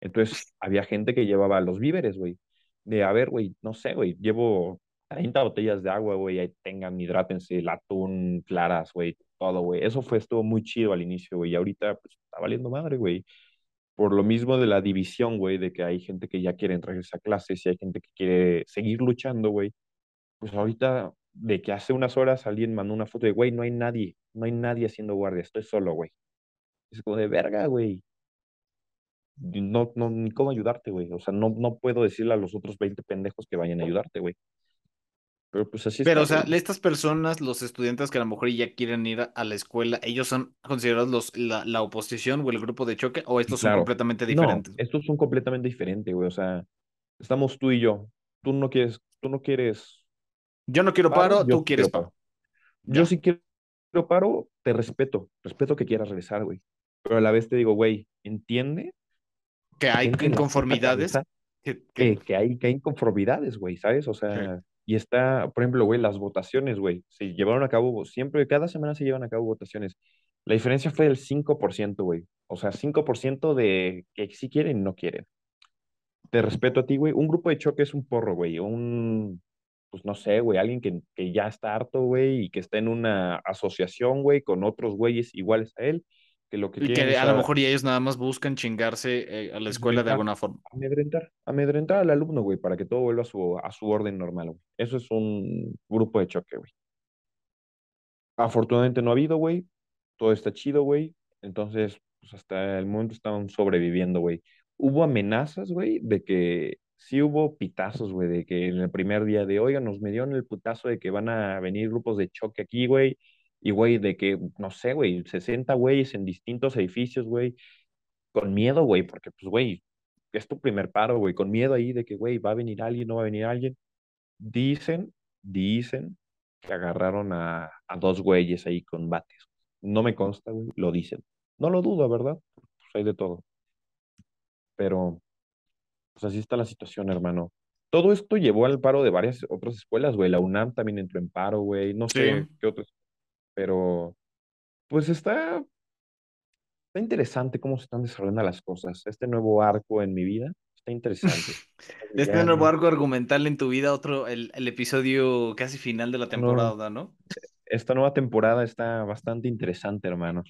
Entonces, había gente que llevaba los víveres, güey, de, a ver, güey, no sé, güey, llevo 30 botellas de agua, güey, ahí tengan, hidrátense, el atún, claras, güey, todo, güey. Eso fue, estuvo muy chido al inicio, güey, y ahorita, pues, está valiendo madre, güey por lo mismo de la división, güey, de que hay gente que ya quiere entrar a esa clase, y hay gente que quiere seguir luchando, güey. Pues ahorita, de que hace unas horas alguien mandó una foto de, güey, no hay nadie, no hay nadie haciendo guardia, estoy solo, güey. Es como de verga, güey. No, no, ni cómo ayudarte, güey. O sea, no, no puedo decirle a los otros 20 pendejos que vayan a ayudarte, güey. Pero pues así Pero, está, o sea, estas personas, los estudiantes que a lo mejor ya quieren ir a la escuela, ¿ellos son considerados los, la, la oposición o el grupo de choque o estos son completamente no, diferentes? estos son completamente diferentes, güey. O sea, estamos tú y yo. Tú no quieres, tú no quieres Yo no quiero paro, tú quieres paro. paro. Yo Ya. sí quiero paro, te respeto, respeto que quieras regresar, güey. Pero a la vez te digo, güey, entiende Que hay inconformidades. Que, que, que, que hay, que hay inconformidades, güey, ¿sabes? O sí. Y está, por ejemplo, güey, las votaciones, güey, se llevaron a cabo, siempre, cada semana se llevan a cabo votaciones. La diferencia fue del 5%, güey. O sea, 5% de que sí quieren no quieren. Te respeto a ti, güey. Un grupo de choque es un porro, güey. Un, pues no sé, güey, alguien que, que ya está harto, güey, y que está en una asociación, güey, con otros güeyes iguales a él, que lo que Y quieren que a lo mejor y ellos nada más buscan chingarse eh, a la escuela de amedrentar, alguna forma. amedrentar, amedrentar al alumno, güey, para que todo vuelva a su, a su orden normal, güey. Eso es un grupo de choque, güey. Afortunadamente no ha habido, güey. Todo está chido, güey. Entonces, pues hasta el momento estaban sobreviviendo, güey. Hubo amenazas, güey, de que sí hubo pitazos, güey, de que en el primer día de, oigan, nos me dieron el putazo de que van a venir grupos de choque aquí, güey. Y, güey, de que, no sé, güey, 60 güeyes en distintos edificios, güey, con miedo, güey, porque, pues, güey, es tu primer paro, güey, con miedo ahí de que, güey, va a venir alguien, no va a venir alguien. Dicen, dicen que agarraron a, a dos güeyes ahí con bates. No me consta, güey, lo dicen. No lo dudo, ¿verdad? Pues hay de todo. Pero, pues así está la situación, hermano. Todo esto llevó al paro de varias otras escuelas, güey. La UNAM también entró en paro, güey. No sé Sí. qué otros, pero pues está, está interesante cómo se están desarrollando las cosas. Este nuevo arco en mi vida está interesante. Este Ya, nuevo arco argumental en tu vida, otro, el, el episodio casi final de la temporada, ¿no? esta nueva temporada está bastante interesante, hermano.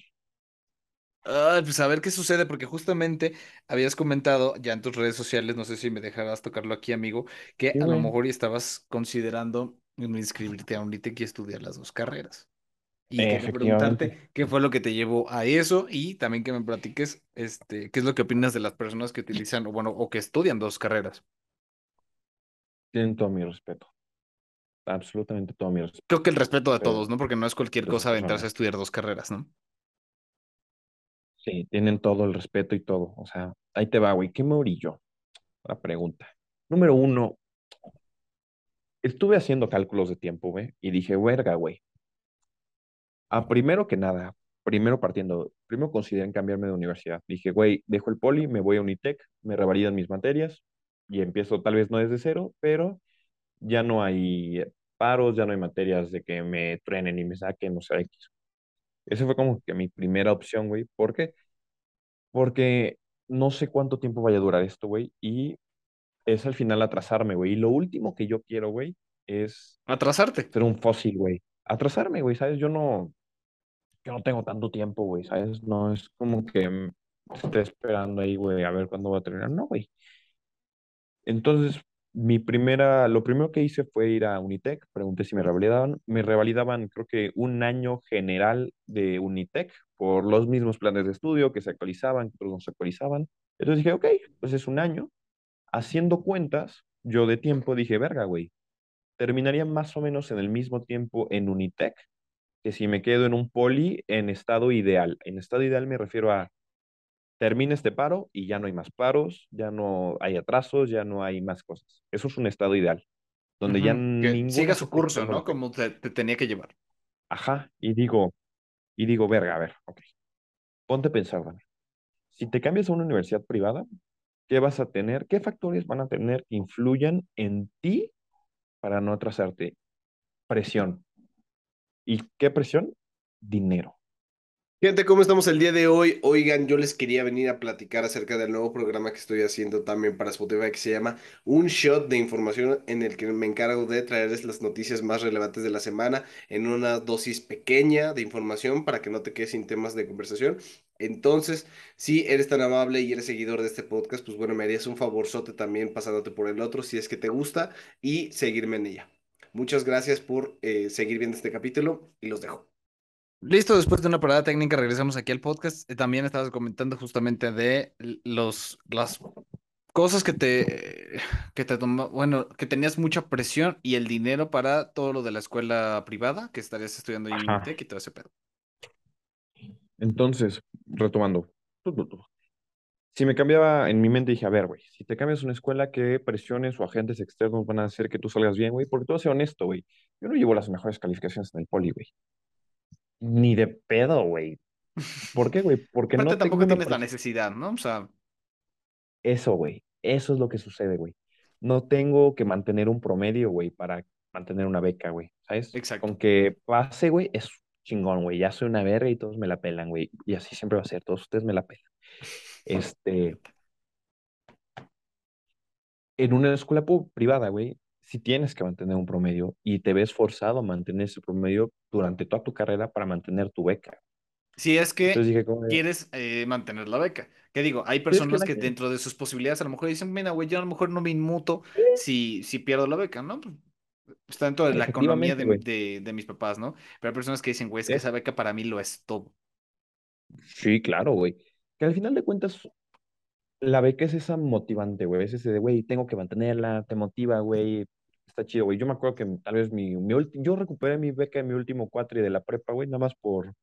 Ay, pues a ver qué sucede, porque justamente habías comentado ya en tus redes sociales, no sé si me dejarás tocarlo aquí, amigo, que Sí, a lo mejor estabas considerando inscribirte a Unitec y estudiar las dos carreras. Y quería preguntarte qué fue lo que te llevó a eso y también que me platiques, este, qué es lo que opinas de las personas que utilizan, o bueno, o que estudian dos carreras. Tienen todo mi respeto. Absolutamente todo mi respeto. Creo que el respeto de Pero todos, ¿no? Porque no es cualquier cosa aventarse a estudiar dos carreras, ¿no? sí, tienen todo el respeto y todo. O sea, ahí te va, güey. ¿Qué me orillo? La pregunta. Número uno, estuve haciendo cálculos de tiempo, güey, y dije, verga, güey. A primero que nada, primero partiendo, primero consideré cambiarme de universidad. Dije, güey, dejo el poli, me voy a Unitec, me revalidan mis materias y empiezo tal vez no desde cero, pero ya no hay paros, ya no hay materias de que me truenen y me saquen, o sea, X. Esa fue como que mi primera opción, güey. ¿Por qué? Porque no sé cuánto tiempo vaya a durar esto, güey, y es al final atrasarme, güey. Y lo último que yo quiero, güey, es Atrasarte. ser un fósil, güey. Atrasarme, güey, ¿sabes? Yo no, yo no tengo tanto tiempo, güey, ¿sabes? No es como que mm, esté esperando ahí, güey, a ver cuándo va a terminar. No, güey. Entonces, mi primera, lo primero que hice fue ir a Unitec, pregunté si me revalidaban. Me revalidaban, creo que un año general de Unitec por los mismos planes de estudio que se actualizaban, que otros no se actualizaban. Entonces dije, ok, pues es un año. Haciendo cuentas, yo de tiempo dije, verga, güey, terminaría más o menos en el mismo tiempo en Unitec que si me quedo en un poli en estado ideal. En estado ideal me refiero a termina este paro y ya no hay más paros, ya no hay atrasos, ya no hay más cosas. Eso es un estado ideal, donde ya Que siga su curso, ¿no? Como te, te tenía que llevar. Ajá, y digo, Y digo, verga, a ver, ok. Ponte a pensar. Si te cambias a una universidad privada, ¿qué vas a tener? ¿Qué factores van a tener que influyan en ti para no atrasarte? Presión. ¿Y qué presión? Dinero. Gente, ¿cómo estamos el día de hoy? Oigan, yo les quería venir a platicar acerca del nuevo programa que estoy haciendo también para Spotify que se llama Un Shot de Información en el que me encargo de traerles las noticias más relevantes de la semana en una dosis pequeña de información para que no te quedes sin temas de conversación. Entonces, si eres tan amable y eres seguidor de este podcast, pues bueno, me harías un favorzote también pasándote por el otro si es que te gusta y seguirme en ella. Muchas gracias por eh, seguir viendo este capítulo y los dejo. Listo, después de una parada técnica regresamos aquí al podcast. Eh, También estabas comentando justamente de los, las cosas que te, que te toma, bueno, que tenías mucha presión y el dinero para todo lo de la escuela privada, que estarías estudiando ahí en. Unitec y todo ese pedo. Entonces, retomando. Si me cambiaba en mi mente, dije, a ver, güey, si te cambias una escuela, ¿qué presiones o agentes externos van a hacer que tú salgas bien, güey? Porque tú ser honesto, güey. Yo no llevo las mejores calificaciones en el poli, güey. Ni de pedo, güey. ¿Por qué, güey? Porque Aparte no tampoco tienes la necesidad, ¿no? O sea, Eso, güey. Eso es lo que sucede, güey. No tengo que mantener un promedio, güey, para mantener una beca, güey. ¿Sabes? exacto. Con que pase, güey, es chingón, güey. Ya soy una verga y todos me la pelan, güey. Y así siempre va a ser. Todos ustedes me la pelan. Este, en una escuela privada, güey, si tienes que mantener un promedio y te ves forzado a mantener ese promedio durante toda tu carrera para mantener tu beca. Si es que dije, quieres eh, mantener la beca. ¿Qué digo? Hay "Sí, es que personas que dentro de sus posibilidades a lo mejor dicen, mira, güey, yo a lo mejor no me inmuto si, si pierdo la beca, ¿no? Pues, Está dentro de la economía de, de, de mis papás, ¿no? Pero hay personas que dicen, güey, es que Es, esa beca para mí lo es todo. sí, claro, güey. Que al final de cuentas, la beca es esa motivante, güey. Es ese de, güey, tengo que mantenerla, te motiva, güey. Está chido, güey. Yo me acuerdo que tal vez mi, mi ulti- yo recuperé mi beca en mi último cuatri de la prepa, güey, nada más por,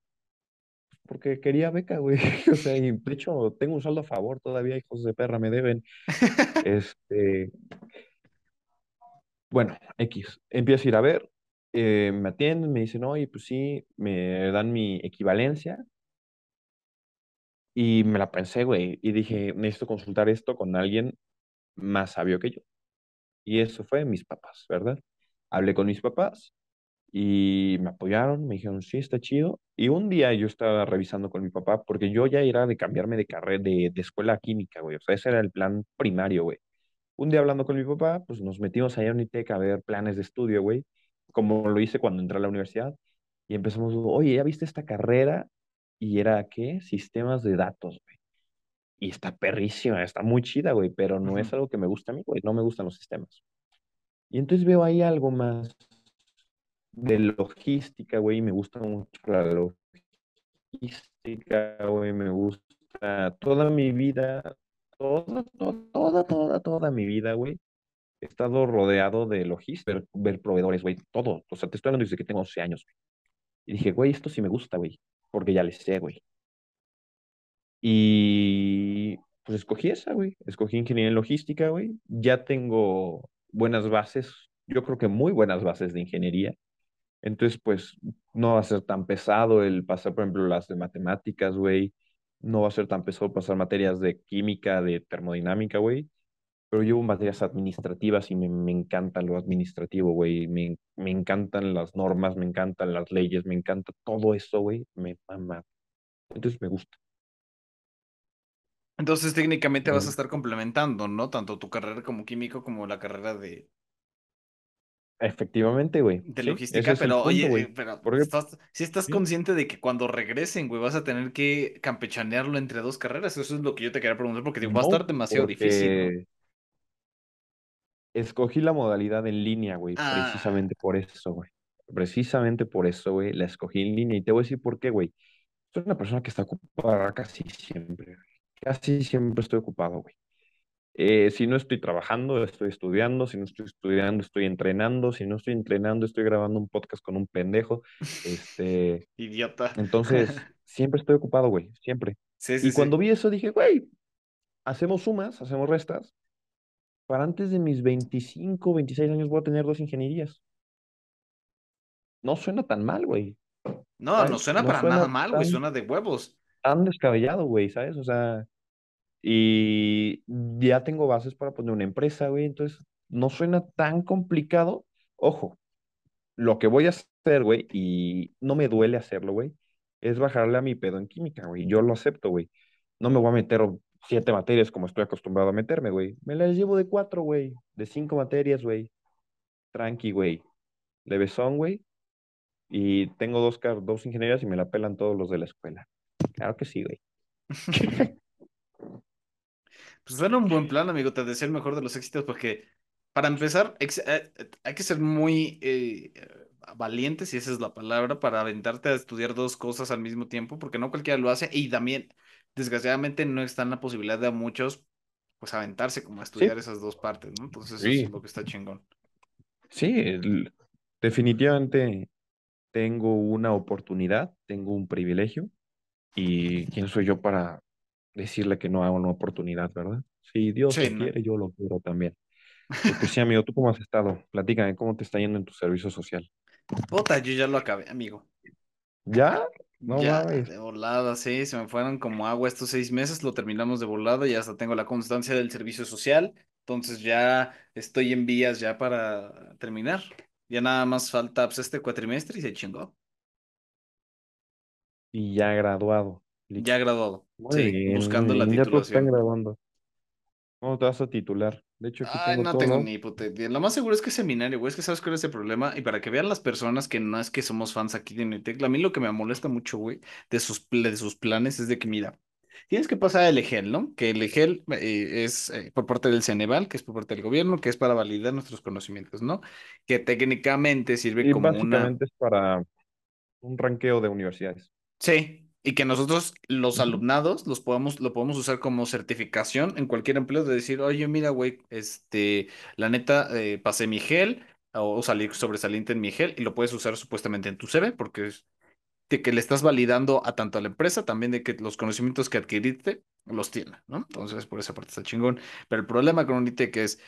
porque quería beca, güey. O sea, y de hecho, tengo un saldo a favor todavía, hijos de perra, me deben. Este, bueno, X. Empiezo a ir a ver, eh, me atienden, me dicen, oye, pues sí, me dan mi equivalencia. Y me la pensé, güey. Y dije, necesito consultar esto con alguien más sabio que yo. Y eso fue mis papás, ¿verdad? Hablé con mis papás y me apoyaron, me dijeron, sí, está chido. Y un día yo estaba revisando con mi papá, porque yo ya era de cambiarme de carrera, de, de escuela química, güey. O sea, ese era el plan primario, güey. Un día hablando con mi papá, pues nos metimos allá a Unitec a ver planes de estudio, güey, como lo hice cuando entré a la universidad. Y empezamos, oye, ¿ya viste esta carrera? Y era, ¿qué? Sistemas de datos, güey. Y está perrísima, está muy chida, güey, pero no es algo que me gusta a mí, güey. No me gustan los sistemas. Y entonces veo ahí algo más de logística, güey, y me gusta mucho la logística, güey, me gusta toda mi vida, toda, toda, toda, toda, mi vida, güey. He estado rodeado de logística, ver proveedores, güey, todo. O sea, te estoy hablando desde que tengo 11 años, güey. Y dije, güey, esto sí me gusta, güey, porque ya le sé, güey. Y pues escogí esa, güey. Escogí ingeniería en logística, güey. Ya tengo buenas bases, yo creo que muy buenas bases de ingeniería. Entonces, pues no va a ser tan pesado el pasar, por ejemplo, las de matemáticas, güey. No va a ser tan pesado pasar materias de química, de termodinámica, güey. Pero llevo materias administrativas y me, me encanta lo administrativo, güey. Me, me encantan las normas, me encantan las leyes, me encanta todo eso, güey. Me mama. Entonces me gusta. Entonces técnicamente Me vas a estar complementando, ¿no? Tanto tu carrera como químico como la carrera de, Efectivamente, güey. de logística, pero punto, oye, eh, güey. pero estás, si estás sí, consciente de que cuando regresen, güey, vas a tener que campechanearlo entre dos carreras. Eso es lo que yo te quería preguntar, porque digo, va a estar demasiado difícil, ¿no? escogí la modalidad en línea, güey, Ah, precisamente por eso, güey. Precisamente por eso, güey, la escogí en línea. Y te voy a decir por qué, güey. Soy una persona que está ocupada casi siempre, güey. Casi siempre estoy ocupado, güey. Eh, si no estoy trabajando, estoy estudiando. Si no estoy estudiando, estoy entrenando. Si no estoy entrenando, estoy grabando un podcast con un pendejo. Este, idiota. entonces, siempre estoy ocupado, güey, siempre. Sí, sí, Y sí. cuando vi eso dije, güey, hacemos sumas, hacemos restas. Para antes de mis 25, 26 años voy a tener dos ingenierías. No suena tan mal, güey. No, no suena No para suena nada mal, güey, suena de huevos. tan descabellado, güey, ¿sabes? O sea, y ya tengo bases para poner una empresa, güey, entonces no suena tan complicado. Ojo, lo que voy a hacer, güey, y no me duele hacerlo, güey, es bajarle a mi pedo en química, güey. Yo lo acepto, güey. No me voy a meter siete materias como estoy acostumbrado a meterme, güey. Me las llevo de cuatro, güey, de cinco materias, güey. Tranqui, güey. Levesón, güey. Y tengo dos, dos ingenierías y me la pelan todos los de la escuela. Claro que sí, güey. Pues suena un buen plan, amigo. Te deseo el mejor de los éxitos porque, para empezar, ex- eh, eh, hay que ser muy eh, valiente, si esa es la palabra, para aventarte a estudiar dos cosas al mismo tiempo, porque no cualquiera lo hace y también, desgraciadamente, no está en la posibilidad de a muchos, pues, aventarse como a Sí, estudiar esas dos partes, ¿no? Entonces, eso es sí, lo que está chingón. sí. el- definitivamente tengo una oportunidad, tengo un privilegio. ¿Y quién soy yo para decirle que no a una oportunidad, verdad? Si Dios Sí, lo ¿no? quiere, yo lo quiero también. Pues sí, amigo, ¿tú cómo has estado? Platícame, ¿cómo te está yendo en tu servicio social? Puta, yo ya lo acabé, amigo. ¿Ya? No Ya, mames. de volada, sí, se me fueron como agua estos seis meses, lo terminamos de volada y hasta tengo la constancia del servicio social, entonces ya estoy en vías ya para terminar. Ya nada más falta pues, este cuatrimestre y se chingó. Y ya graduado. Ya graduado, Muy sí, bien, buscando la bien. Ya todos están titulación. graduando. ¿Cómo te vas a titular? De hecho, aquí Ay, tengo no tengo todo. ni puta idea. Lo más seguro es que es seminario, güey. Es que sabes cuál es el problema. Y para que vean las personas que no es que somos fans aquí de Unitec, a mí lo que me molesta mucho, güey, de sus, de sus planes es de que, mira, tienes que pasar el EGEL, ¿no? Que el EGEL eh, es eh, por parte del Ceneval, que es por parte del gobierno, que es para validar nuestros conocimientos, ¿no? Que técnicamente sirve Y como una básicamente es para un ranqueo de universidades. Sí, y que nosotros, los alumnados, los podamos, lo podemos usar como certificación en cualquier empleo de decir, oye, mira, güey, este, la neta, eh, pasé mi gel o, o salí sobresaliente en mi gel y lo puedes usar supuestamente en tu CV porque es de que le estás validando a tanto a la empresa, también de que los conocimientos que adquiriste los tiene, ¿no? Entonces, por esa parte está chingón. Pero el problema con Unitec es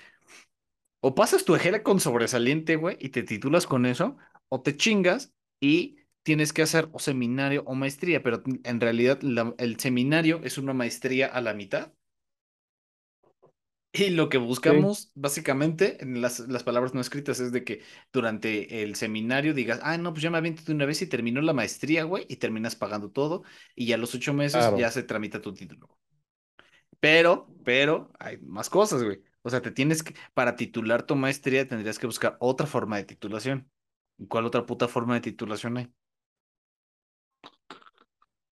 o pasas tu EGEL con sobresaliente, güey, y te titulas con eso, o te chingas y tienes que hacer o seminario o maestría, pero en realidad la- el seminario es una maestría a la mitad. Y lo que Sí, buscamos, básicamente, en las, las palabras no escritas, es de que durante el seminario digas, ah, no, pues ya me aviento de una vez y terminó la maestría, güey, y terminas pagando todo, y ya a los ocho meses ya se tramita tu título. Pero, pero, hay más cosas, güey. O sea, te tienes que, para titular tu maestría tendrías que buscar otra forma de titulación. ¿Y ¿Cuál otra puta forma de titulación hay?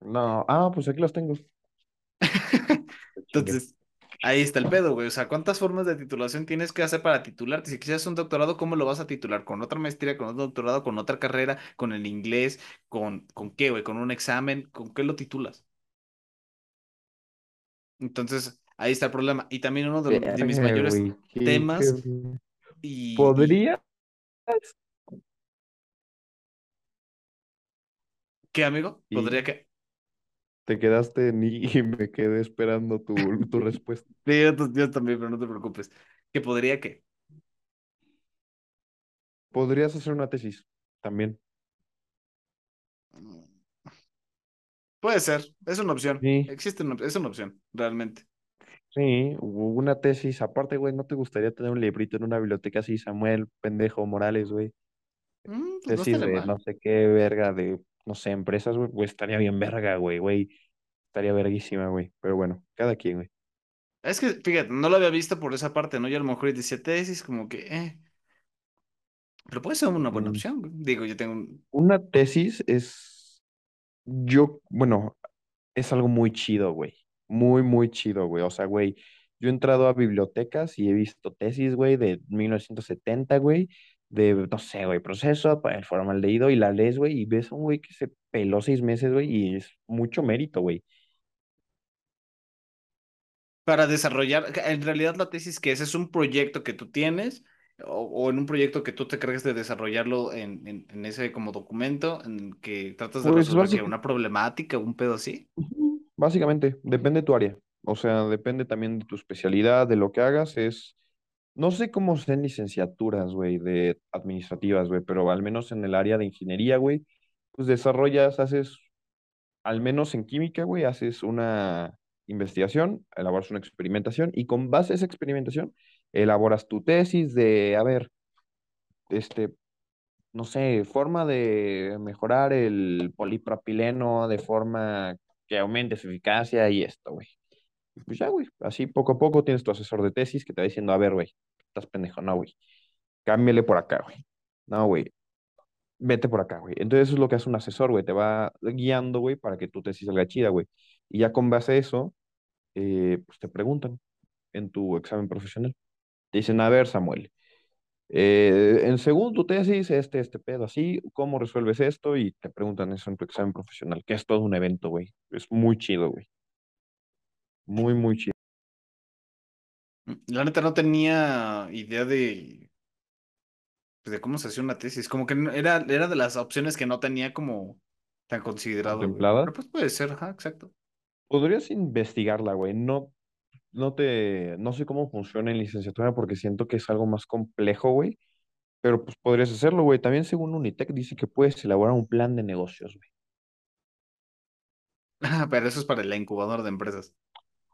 No, ah, pues aquí los tengo. Entonces, ahí está el pedo, güey. O sea, ¿cuántas formas de titulación tienes que hacer para titularte? Si quisieras un doctorado, ¿cómo lo vas a titular? ¿Con otra maestría, con otro doctorado, con otra carrera, con el inglés, con, con qué, güey? ¿Con un examen? ¿Con qué lo titulas? Entonces, ahí está el problema. Y también uno de, lo- de mis mayores. ¿Qué, qué- temas y, y ¿Podría? ¿qué, amigo? Podría Y que... te quedaste en y me quedé esperando tu, tu respuesta. Sí, yo, también, pero no te preocupes. Que podría que. Podrías hacer una tesis también. Puede ser, es una opción. Sí, Existe una, es una opción, realmente. sí, una tesis. Aparte, güey, ¿no te gustaría tener un librito en una biblioteca así, Samuel Pendejo Morales, güey? Mm, pues no Tesis de mal. no sé qué verga, de no sé, empresas, güey, pues estaría bien verga, güey, güey. Estaría verguísima, güey. Pero bueno, cada quien, güey. Es que, fíjate, no lo había visto por esa parte, ¿no? Yo a lo mejor decía tesis, como que, eh. Pero puede ser una buena Mm, opción. güey. Digo, yo tengo un. Una tesis es, yo, bueno, es algo muy chido, güey. Muy, muy chido, güey. O sea, güey, yo he entrado a bibliotecas y he visto tesis, güey, de 1970, güey, de, no sé, güey, proceso el formaldehído y la lees, güey, y ves a un güey que se peló seis meses, güey, y es mucho mérito, güey. Para desarrollar, en realidad la tesis que es, es un proyecto que tú tienes o, o en un proyecto que tú te cargas de desarrollarlo en, en, en ese como documento en que tratas de Pues resolver una problemática un pedo así. básicamente, depende de tu área. O sea, depende también de tu especialidad, de lo que hagas, es, no sé cómo sean licenciaturas, güey, de administrativas, güey, pero al menos en el área de ingeniería, güey pues desarrollas, haces, al menos en química, güey, haces una investigación, elaboras una experimentación y con base a esa experimentación elaboras tu tesis de, a ver, este, no sé, forma de mejorar el polipropileno de forma que aumente su eficacia y esto, güey. Pues ya, güey, así poco a poco tienes tu asesor de tesis que te va diciendo, a ver, güey, estás pendejo, no, güey, cámbiale por acá, güey. No, güey, vete por acá, güey. Entonces eso es lo que hace un asesor, güey, te va guiando, güey, para que tu tesis salga chida, güey. Y ya con base a eso, eh, pues te preguntan en tu examen profesional. Te dicen, a ver, Samuel, eh, en según tu tesis, este, este pedo así, ¿cómo resuelves esto? Y te preguntan eso en tu examen profesional, que es todo un evento, güey. Es muy chido, güey. Muy, muy chido. La neta no tenía idea de, pues, de cómo se hacía una tesis. Como que era, era de las opciones que no tenía como tan considerado. Pero pues puede ser, ajá, exacto. Podrías investigarla, güey. No, no te, no sé cómo funciona en licenciatura porque siento que es algo más complejo, güey. Pero pues podrías hacerlo, güey. También según Unitec dice que puedes elaborar un plan de negocios, güey. Pero eso es para la incubadora de empresas.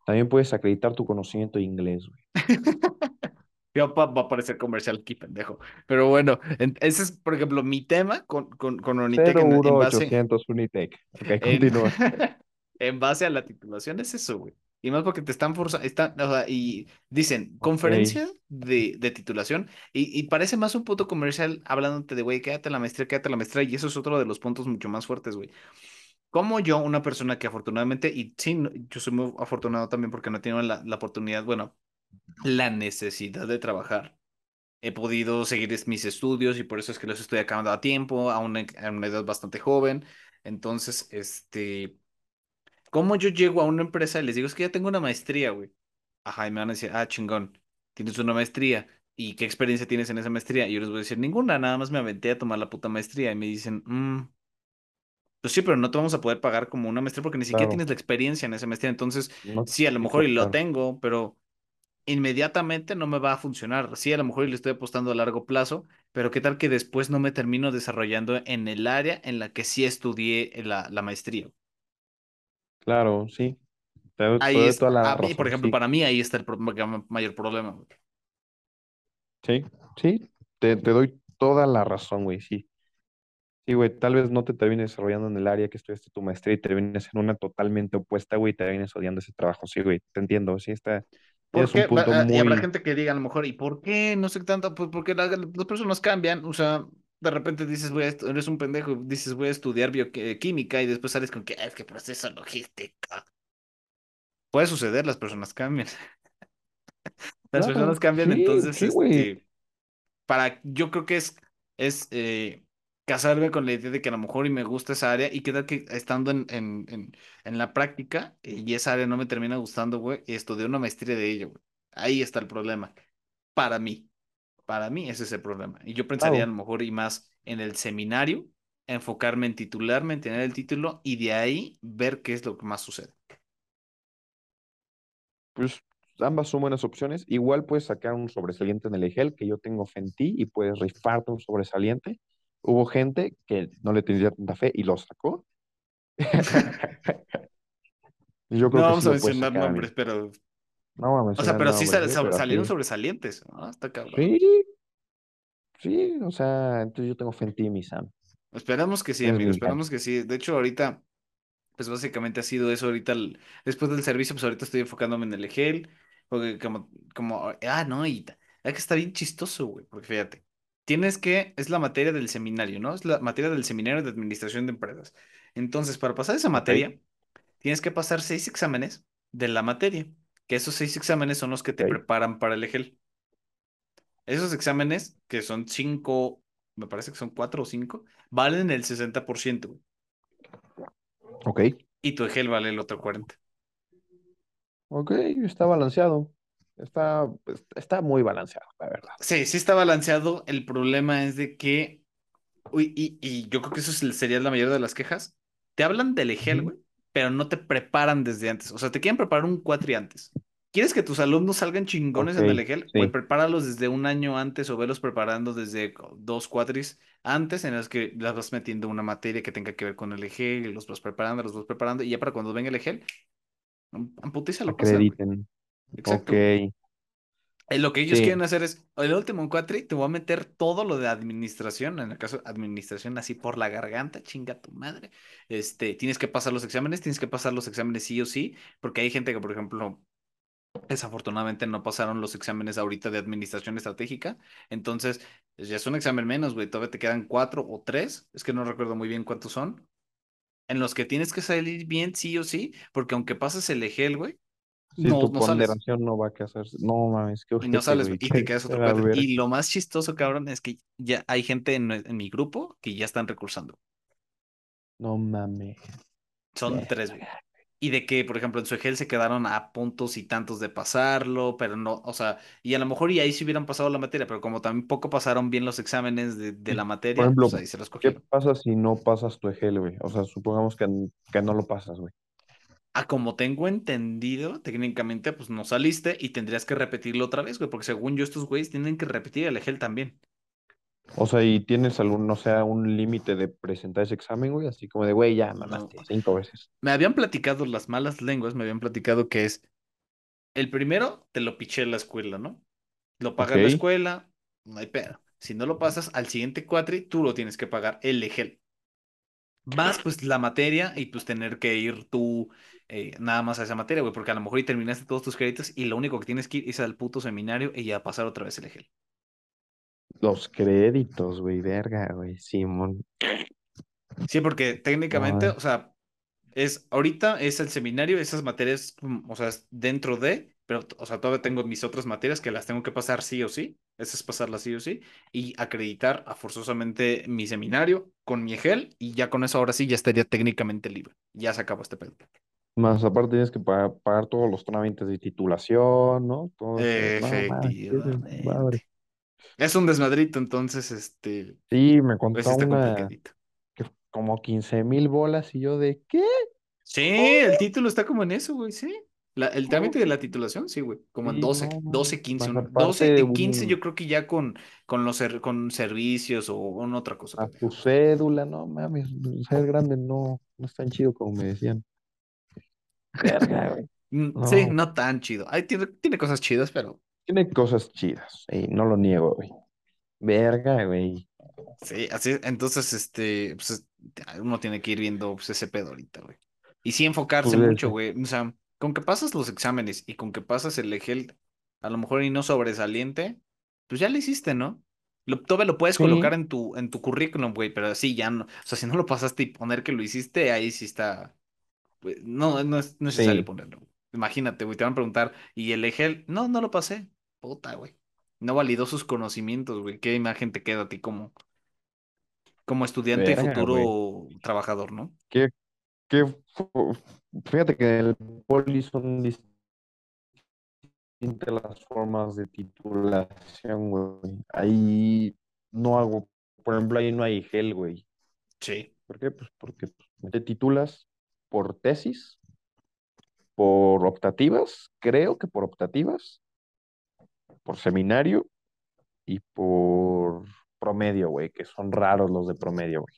También puedes acreditar tu conocimiento de inglés, güey. Va, a parecer comercial aquí, pendejo. Pero bueno, en- ese es, por ejemplo, mi tema con, con, con Unitec en, en base, 01800 Unitec. Ok, en, continúa. en base a la titulación, es eso, güey. Y más porque te están forzando, están, o sea, y dicen, conferencia de, de titulación, y, y parece más un punto comercial hablándote de, güey, quédate en la maestría, quédate en la maestría, y eso es otro de los puntos mucho más fuertes, güey. Como yo, una persona que afortunadamente, y sí, yo soy muy afortunado también porque no he tenido la, oportunidad, bueno, la necesidad de trabajar. He podido seguir mis estudios y por eso es que los estoy acabando a tiempo, a una, a una edad bastante joven. Entonces, este, ¿cómo yo llego a una empresa y les digo, es que ya tengo una maestría, güey? Ajá, y me van a decir, ah, chingón, tienes una maestría. ¿Y qué experiencia tienes en esa maestría? Y yo les voy a decir, ninguna, nada más me aventé a tomar la puta maestría. Y me dicen, "Mm, pues sí, pero no te vamos a poder pagar como una maestría porque ni siquiera Claro. tienes la experiencia en esa maestría. Entonces, No, sí, a lo mejor y lo tengo, pero inmediatamente no me va a funcionar. Sí, a lo mejor y le estoy apostando a largo plazo, pero qué tal que después no me termino desarrollando en el área en la que sí estudié la, la maestría. Claro, sí. Te Ahí es, toda la a mí, por razón, ejemplo, sí. para mí ahí está el mayor problema. Sí, sí. Te, te doy toda la razón, güey, sí. Sí, güey, tal vez no te termines desarrollando en el área que estudiaste tu maestría y termines en una totalmente opuesta, güey, y te termines odiando ese trabajo. Sí, güey, te entiendo. Sí, está, ¿Por tienes un? Va- punto ah, Y habrá muy, gente que diga a lo mejor, ¿y por qué? No sé tanto, pues porque la- las personas cambian. O sea, de repente dices, voy a eres un pendejo, dices, voy a estudiar bioquímica y después sales con que "Ah, es que proceso logística. Puede suceder, las personas cambian. Las personas claro, cambian, sí, entonces, sí, este, para, yo creo que es, es eh, casarme con la idea de que a lo mejor y me gusta esa área y queda que estando en, en, en, en la práctica eh, y esa área no me termina gustando, güey, estudié una maestría de ello, güey. Ahí está el problema. Para mí, para mí ese es el problema. Y yo pensaría a lo mejor y más en el seminario, enfocarme en titularme, en tener el título y de ahí ver qué es lo que más sucede. pues ambas son buenas opciones. Igual puedes sacar un sobresaliente en el EGEL, que yo tengo fe en ti, y puedes rifarte un sobresaliente. Hubo gente que no le tendría tanta fe y lo sacó. Yo No creo que vamos sí a mencionar nombres, pero, No voy a o sea, mencionar pero sí nombres, ¿eh? sal- Pero salieron sobresalientes, ¿no? Está cabrón. Sí, sí, o sea, entonces yo tengo fe en ti, mi Sam. Esperamos que sí, Eres amigo, mi esperamos que sí. De hecho, ahorita, pues básicamente ha sido eso. Ahorita, el- después del servicio, pues ahorita estoy enfocándome en el EGEL. Porque como, como, ah, no, y es que está bien chistoso, güey. Porque fíjate, tienes que, es la materia del seminario, ¿no? Es la materia del seminario de administración de empresas. Entonces, para pasar esa materia, tienes que pasar seis exámenes de la materia. Que esos seis exámenes son los que te preparan para el EGEL. Esos exámenes, que son cinco, me parece que son cuatro o cinco, valen el 60%, güey. ok, Y tu EGEL vale el otro 40%. ok, está balanceado. Está, pues, está muy balanceado, la verdad. Sí, sí está balanceado. El problema es de que, uy, y, y yo creo que eso es- sería la mayoría de las quejas. Te hablan del EGEL, güey, pero no te preparan desde antes. O sea, te quieren preparar un cuatri antes. ¿Quieres que tus alumnos salgan chingones en el EGEL? Sí. prepáralos desde un año antes o velos preparando desde dos cuatris antes en las que las vas metiendo una materia que tenga que ver con el EGEL, los vas preparando, los vas preparando y ya para cuando venga el EGEL, en en putiza lo pasan, güey. Acrediten. Exacto, Ok. Eh, Lo que ellos Sí. quieren hacer es, el último cuatri, te voy a meter todo lo de administración, en el caso de administración, así por la garganta, chinga tu madre. Este, tienes que pasar los exámenes, tienes que pasar los exámenes sí o sí, porque hay gente que, por ejemplo, desafortunadamente no pasaron los exámenes ahorita de administración estratégica, entonces pues, ya es un examen menos, güey, todavía te quedan cuatro o tres, es que no recuerdo muy bien cuántos son, en los que tienes que salir bien sí o sí, porque aunque pases el EGEL, güey, Sí, no, tu no sales. ponderación no va a hacer. No mames, qué Y no ojete, sales, güey. y qué te quedas cuatro. verga. Y lo más chistoso, cabrón, es que ya hay gente en, en mi grupo que ya están recursando. No mames. Son tres, güey. Y de que, por ejemplo, en su EGEL se quedaron a puntos y tantos de pasarlo, pero no, o sea, y a lo mejor y ahí sí hubieran pasado la materia, pero como también poco pasaron bien los exámenes de, de la Por materia, ejemplo, pues ahí se los ¿qué cogieron. pasa si no pasas tu EGEL, güey? O sea, supongamos que, que no lo pasas, güey. A como tengo entendido, técnicamente, pues no saliste y tendrías que repetirlo otra vez, güey, porque según yo, estos güeyes tienen que repetir el EGEL también. O sea, ¿y tienes algún, no sea, un límite de presentar ese examen, güey? Así como de, güey, ya No. mamaste cinco veces. Me habían platicado las malas lenguas, me habían platicado que es el primero te lo piché la escuela, ¿no? Lo paga la escuela, no hay pedo. Si no lo pasas al siguiente cuatri, tú lo tienes que pagar el EGEL. Más pues la materia y pues tener que ir tú eh, nada más a esa materia, güey, porque a lo mejor y terminaste todos tus créditos y lo único que tienes que ir es al puto seminario y ya pasar otra vez el EGEL. Los créditos, güey, verga, güey, Simón. Sí, porque técnicamente, Ay. o sea, es ahorita es el seminario, esas materias, mm, o sea, es dentro de, pero, o sea, todavía tengo mis otras materias que las tengo que pasar sí o sí, esa es pasarlas sí o sí, y acreditar a forzosamente mi seminario con mi EGEL, y ya con eso ahora sí ya estaría técnicamente libre. Ya se acabó este pedo. Más aparte tienes que pagar, pagar todos los trámites de titulación, ¿no? Todo. Efectivamente. Es un desmadrito, entonces, este, Sí, me pues contó una que como 15 mil bolas y yo de, ¿qué? Sí, el título está como en eso, güey, sí. La- el trámite de la titulación, sí, güey, como en Sí, 12, no, 12, 15, más un- aparte 12, de en 15 un- yo creo que ya con, con los con servicios o una otra cosa. a tu cédula, no mames, ser grande no, no es tan chido como me decían. Verga, güey. Mm, Sí, No. tan chido. Ay, tiene, tiene cosas chidas, pero Tiene cosas chidas, y no lo niego, güey. Verga, güey. sí, así, entonces, este, pues es- uno tiene que ir viendo pues, ese pedo ahorita, güey. Y sí enfocarse Pues, mucho, güey. O sea, con que pasas los exámenes y con que pasas el EGEL, a lo mejor y no sobresaliente, pues ya lo hiciste, ¿no? Lo, todavía lo puedes Sí. colocar en tu, en tu currículum, güey, pero sí, ya no. O sea, si no lo pasaste y poner que lo hiciste, ahí sí está. pues, no, no es necesario Sí. ponerlo. Imagínate, güey, te van a preguntar, ¿y el EGEL? No, no lo pasé. Puta, güey. No validó sus conocimientos, güey. ¿Qué imagen te queda a ti como, como estudiante y futuro trabajador, ¿no? ¿Qué, qué Fíjate que en el poli son distintas las formas de titulación, güey. Ahí no hago, por ejemplo, ahí no hay gel, güey. Sí. ¿Por qué? Pues porque pues, te titulas por tesis, por optativas, creo que por optativas, por seminario y por promedio, güey, que son raros los de promedio, güey.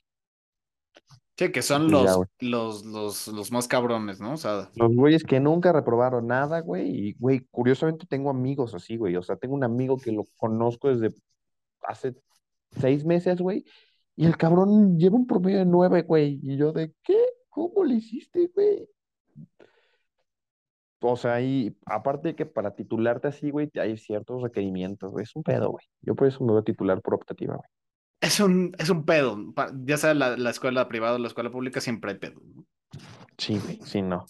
Sí, que son ya, los, los, los, los más cabrones, ¿no? O sea, Los güeyes que nunca reprobaron nada, güey, y, güey, curiosamente tengo amigos así, güey, o sea, tengo un amigo que lo conozco desde hace seis meses, güey, y el cabrón lleva un promedio de nueve, güey, y yo de, ¿qué? ¿Cómo le hiciste, güey? O sea, y aparte de que para titularte así, güey, hay ciertos requerimientos, güey, es un pedo, güey. Yo por eso me voy a titular por optativa, güey. Es un, es un pedo. Ya sea la, la escuela privada o la escuela pública, siempre hay pedo. ¿no? Sí, sí, no.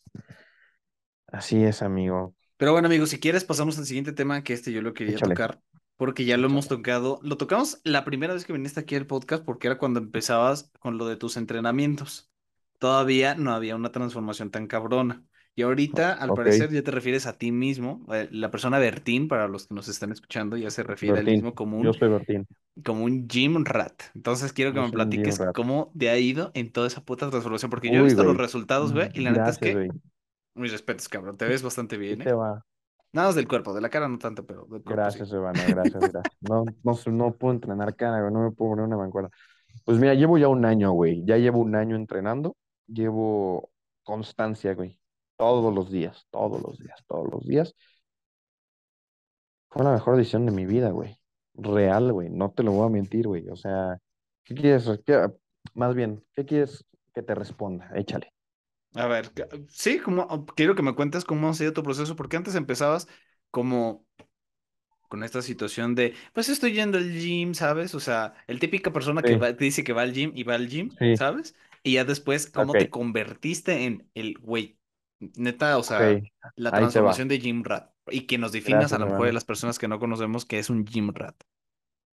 Así es, amigo. Pero bueno, amigos, si quieres, pasamos al siguiente tema que este yo lo quería Échale. tocar. Porque ya lo hemos tocado. Lo tocamos la primera vez que viniste aquí al podcast, porque era cuando empezabas con lo de tus entrenamientos. Todavía no había una transformación tan cabrona. Y ahorita, al parecer, ya te refieres a ti mismo. eh, La persona Bertín, para los que nos están escuchando, ya se refiere a él Bertín, mismo como un, yo soy Bertín. como un gym rat. Entonces quiero que Yo me platiques cómo te ha ido en toda esa puta transformación. Porque yo he visto los resultados, güey, y la neta es que, güey. mis respetos, cabrón. Te ves bastante Sí bien, te ¿eh? va. Nada más del cuerpo, de la cara no tanto, pero del cuerpo sí. Gracias, Evana, gracias, gracias. No, no, no puedo entrenar cara, güey, no me puedo poner una mancuerna. Pues mira, llevo ya un año, güey. Ya llevo un año entrenando. Llevo constancia, güey. Todos los días, todos los días, todos los días. Fue la mejor decisión de mi vida, güey. Real, güey. No te lo voy a mentir, güey. O sea, ¿qué quieres? ¿Qué- más bien, ¿qué quieres que te responda? Échale. A ver, sí, como quiero que me cuentes cómo ha sido tu proceso, porque antes empezabas como con esta situación de, pues estoy yendo al gym, ¿sabes? O sea, el típica persona que va, que dice que va al gym y va al gym, sí, ¿sabes? Y ya después, ¿cómo te convertiste en el güey? Neta, o sea, la transformación de gym rat. Y que nos definas a lo mejor de las personas que no conocemos que es un gym rat.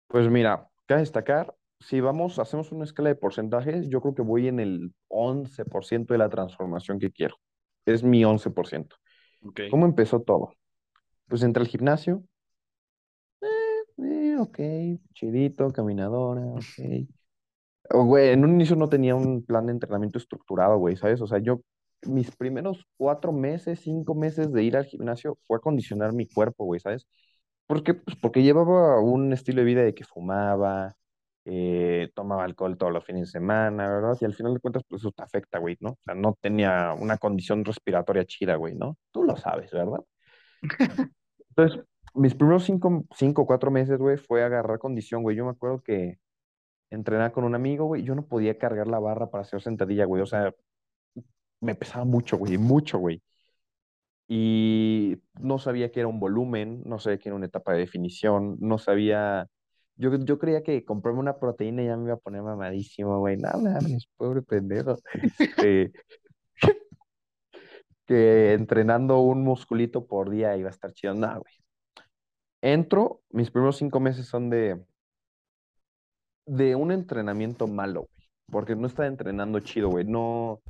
Pues mira, cabe destacar, si vamos, hacemos una escala de porcentajes, yo creo que voy en el 11% de la transformación que quiero. Es mi 11%. Ok. ¿Cómo empezó todo? Pues entré al gimnasio, eh, ok, chidito, caminadora, ok. Oh, Güey, en un inicio no tenía un plan de entrenamiento estructurado, güey, ¿sabes? O sea, yo, mis primeros cuatro meses, cinco meses de ir al gimnasio fue acondicionar mi cuerpo, güey, ¿sabes? ¿Por qué? Pues porque llevaba un estilo de vida de que fumaba, eh, tomaba alcohol todos los fines de semana, ¿verdad? Y al final de cuentas, pues eso te afecta, güey, ¿no? O sea, no tenía una condición respiratoria chida, güey, ¿no? Tú lo sabes, ¿verdad? Entonces, mis primeros cinco, cinco cuatro meses, güey, fue agarrar condición, güey. Yo me acuerdo que entrenaba con un amigo, güey, yo no podía cargar la barra para hacer sentadilla, güey. O sea, me pesaba mucho, güey, mucho, güey. Y no sabía que era un volumen, no sabía que era una etapa de definición, no sabía... Yo, yo creía que comprarme una proteína ya me iba a poner mamadísimo, güey. No mames, pobre pendejo. Este, que entrenando un musculito por día iba a estar chido. No, güey. Entro, mis primeros cinco meses son de, de un entrenamiento malo, güey. Porque no estaba entrenando chido, güey. No,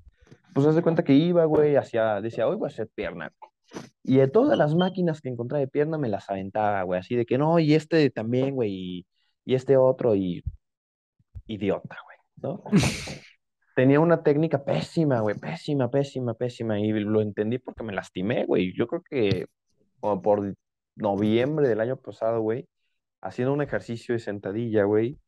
pues haz de cuenta que iba, güey, hacía, decía, hoy voy a hacer pierna. Y de todas las máquinas que encontraba de pierna me las aventaba, güey. Así de que no, y este también, güey, y, y este otro, y idiota, güey, ¿no? Tenía una técnica pésima, güey, pésima, pésima, pésima. Y lo entendí porque me lastimé, güey. Yo creo que como por noviembre del año pasado, güey, haciendo un ejercicio de sentadilla, güey,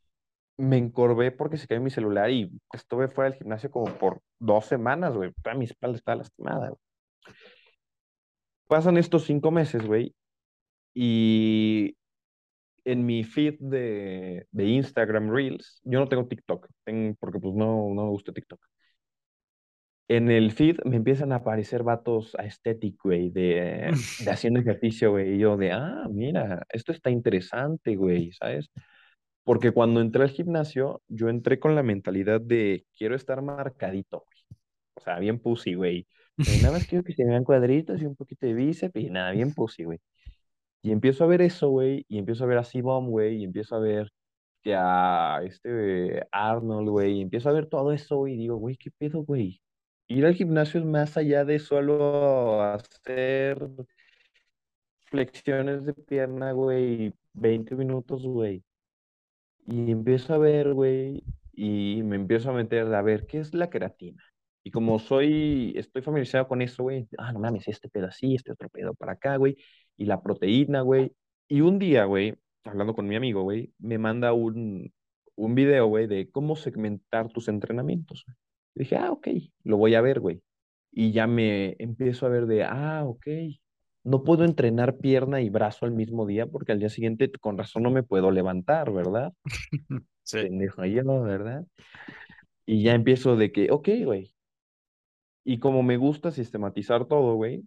me encorvé porque se cayó mi celular y estuve fuera del gimnasio como por dos semanas, güey. Toda mi espalda estaba lastimada, güey. Pasan estos cinco meses, güey, y en mi feed de, de Instagram Reels, yo no tengo TikTok, ten- porque pues no, no me gusta TikTok. En el feed me empiezan a aparecer vatos aesthetic, güey, de, de haciendo ejercicio, güey, y yo de, ah, mira, esto está interesante, güey, ¿sabes? Porque cuando entré al gimnasio, yo entré con la mentalidad de quiero estar marcadito, güey. O sea, bien pussy, güey. Eh, Nada más quiero que se me vean cuadritos y un poquito de bíceps y nada, bien pussy, güey. Y empiezo a ver eso, güey, y empiezo a ver a C-Bomb, güey, y empiezo a ver que a este Arnold, güey, y empiezo a ver todo eso, güey, y digo, güey, ¿qué pedo, güey? Ir al gimnasio es más allá de solo hacer flexiones de pierna, güey, 20 minutos, güey. Y empiezo a ver, güey, y me empiezo a meter a ver qué es la creatina. Y como soy, estoy familiarizado con eso, güey, ah, no mames, este pedo así, este otro pedo para acá, güey, y la proteína, güey. Y un día, güey, hablando con mi amigo, güey, me manda un, un video, güey, de cómo segmentar tus entrenamientos. güey. Dije, ah, ok, lo voy a ver, güey. Y ya me empiezo a ver de, ah, ok, no puedo entrenar pierna y brazo al mismo día porque al día siguiente con razón no me puedo levantar, ¿verdad? Sí. Pendejo yo, ¿verdad? Y ya empiezo de que, ok, güey. Y como me gusta sistematizar todo, güey,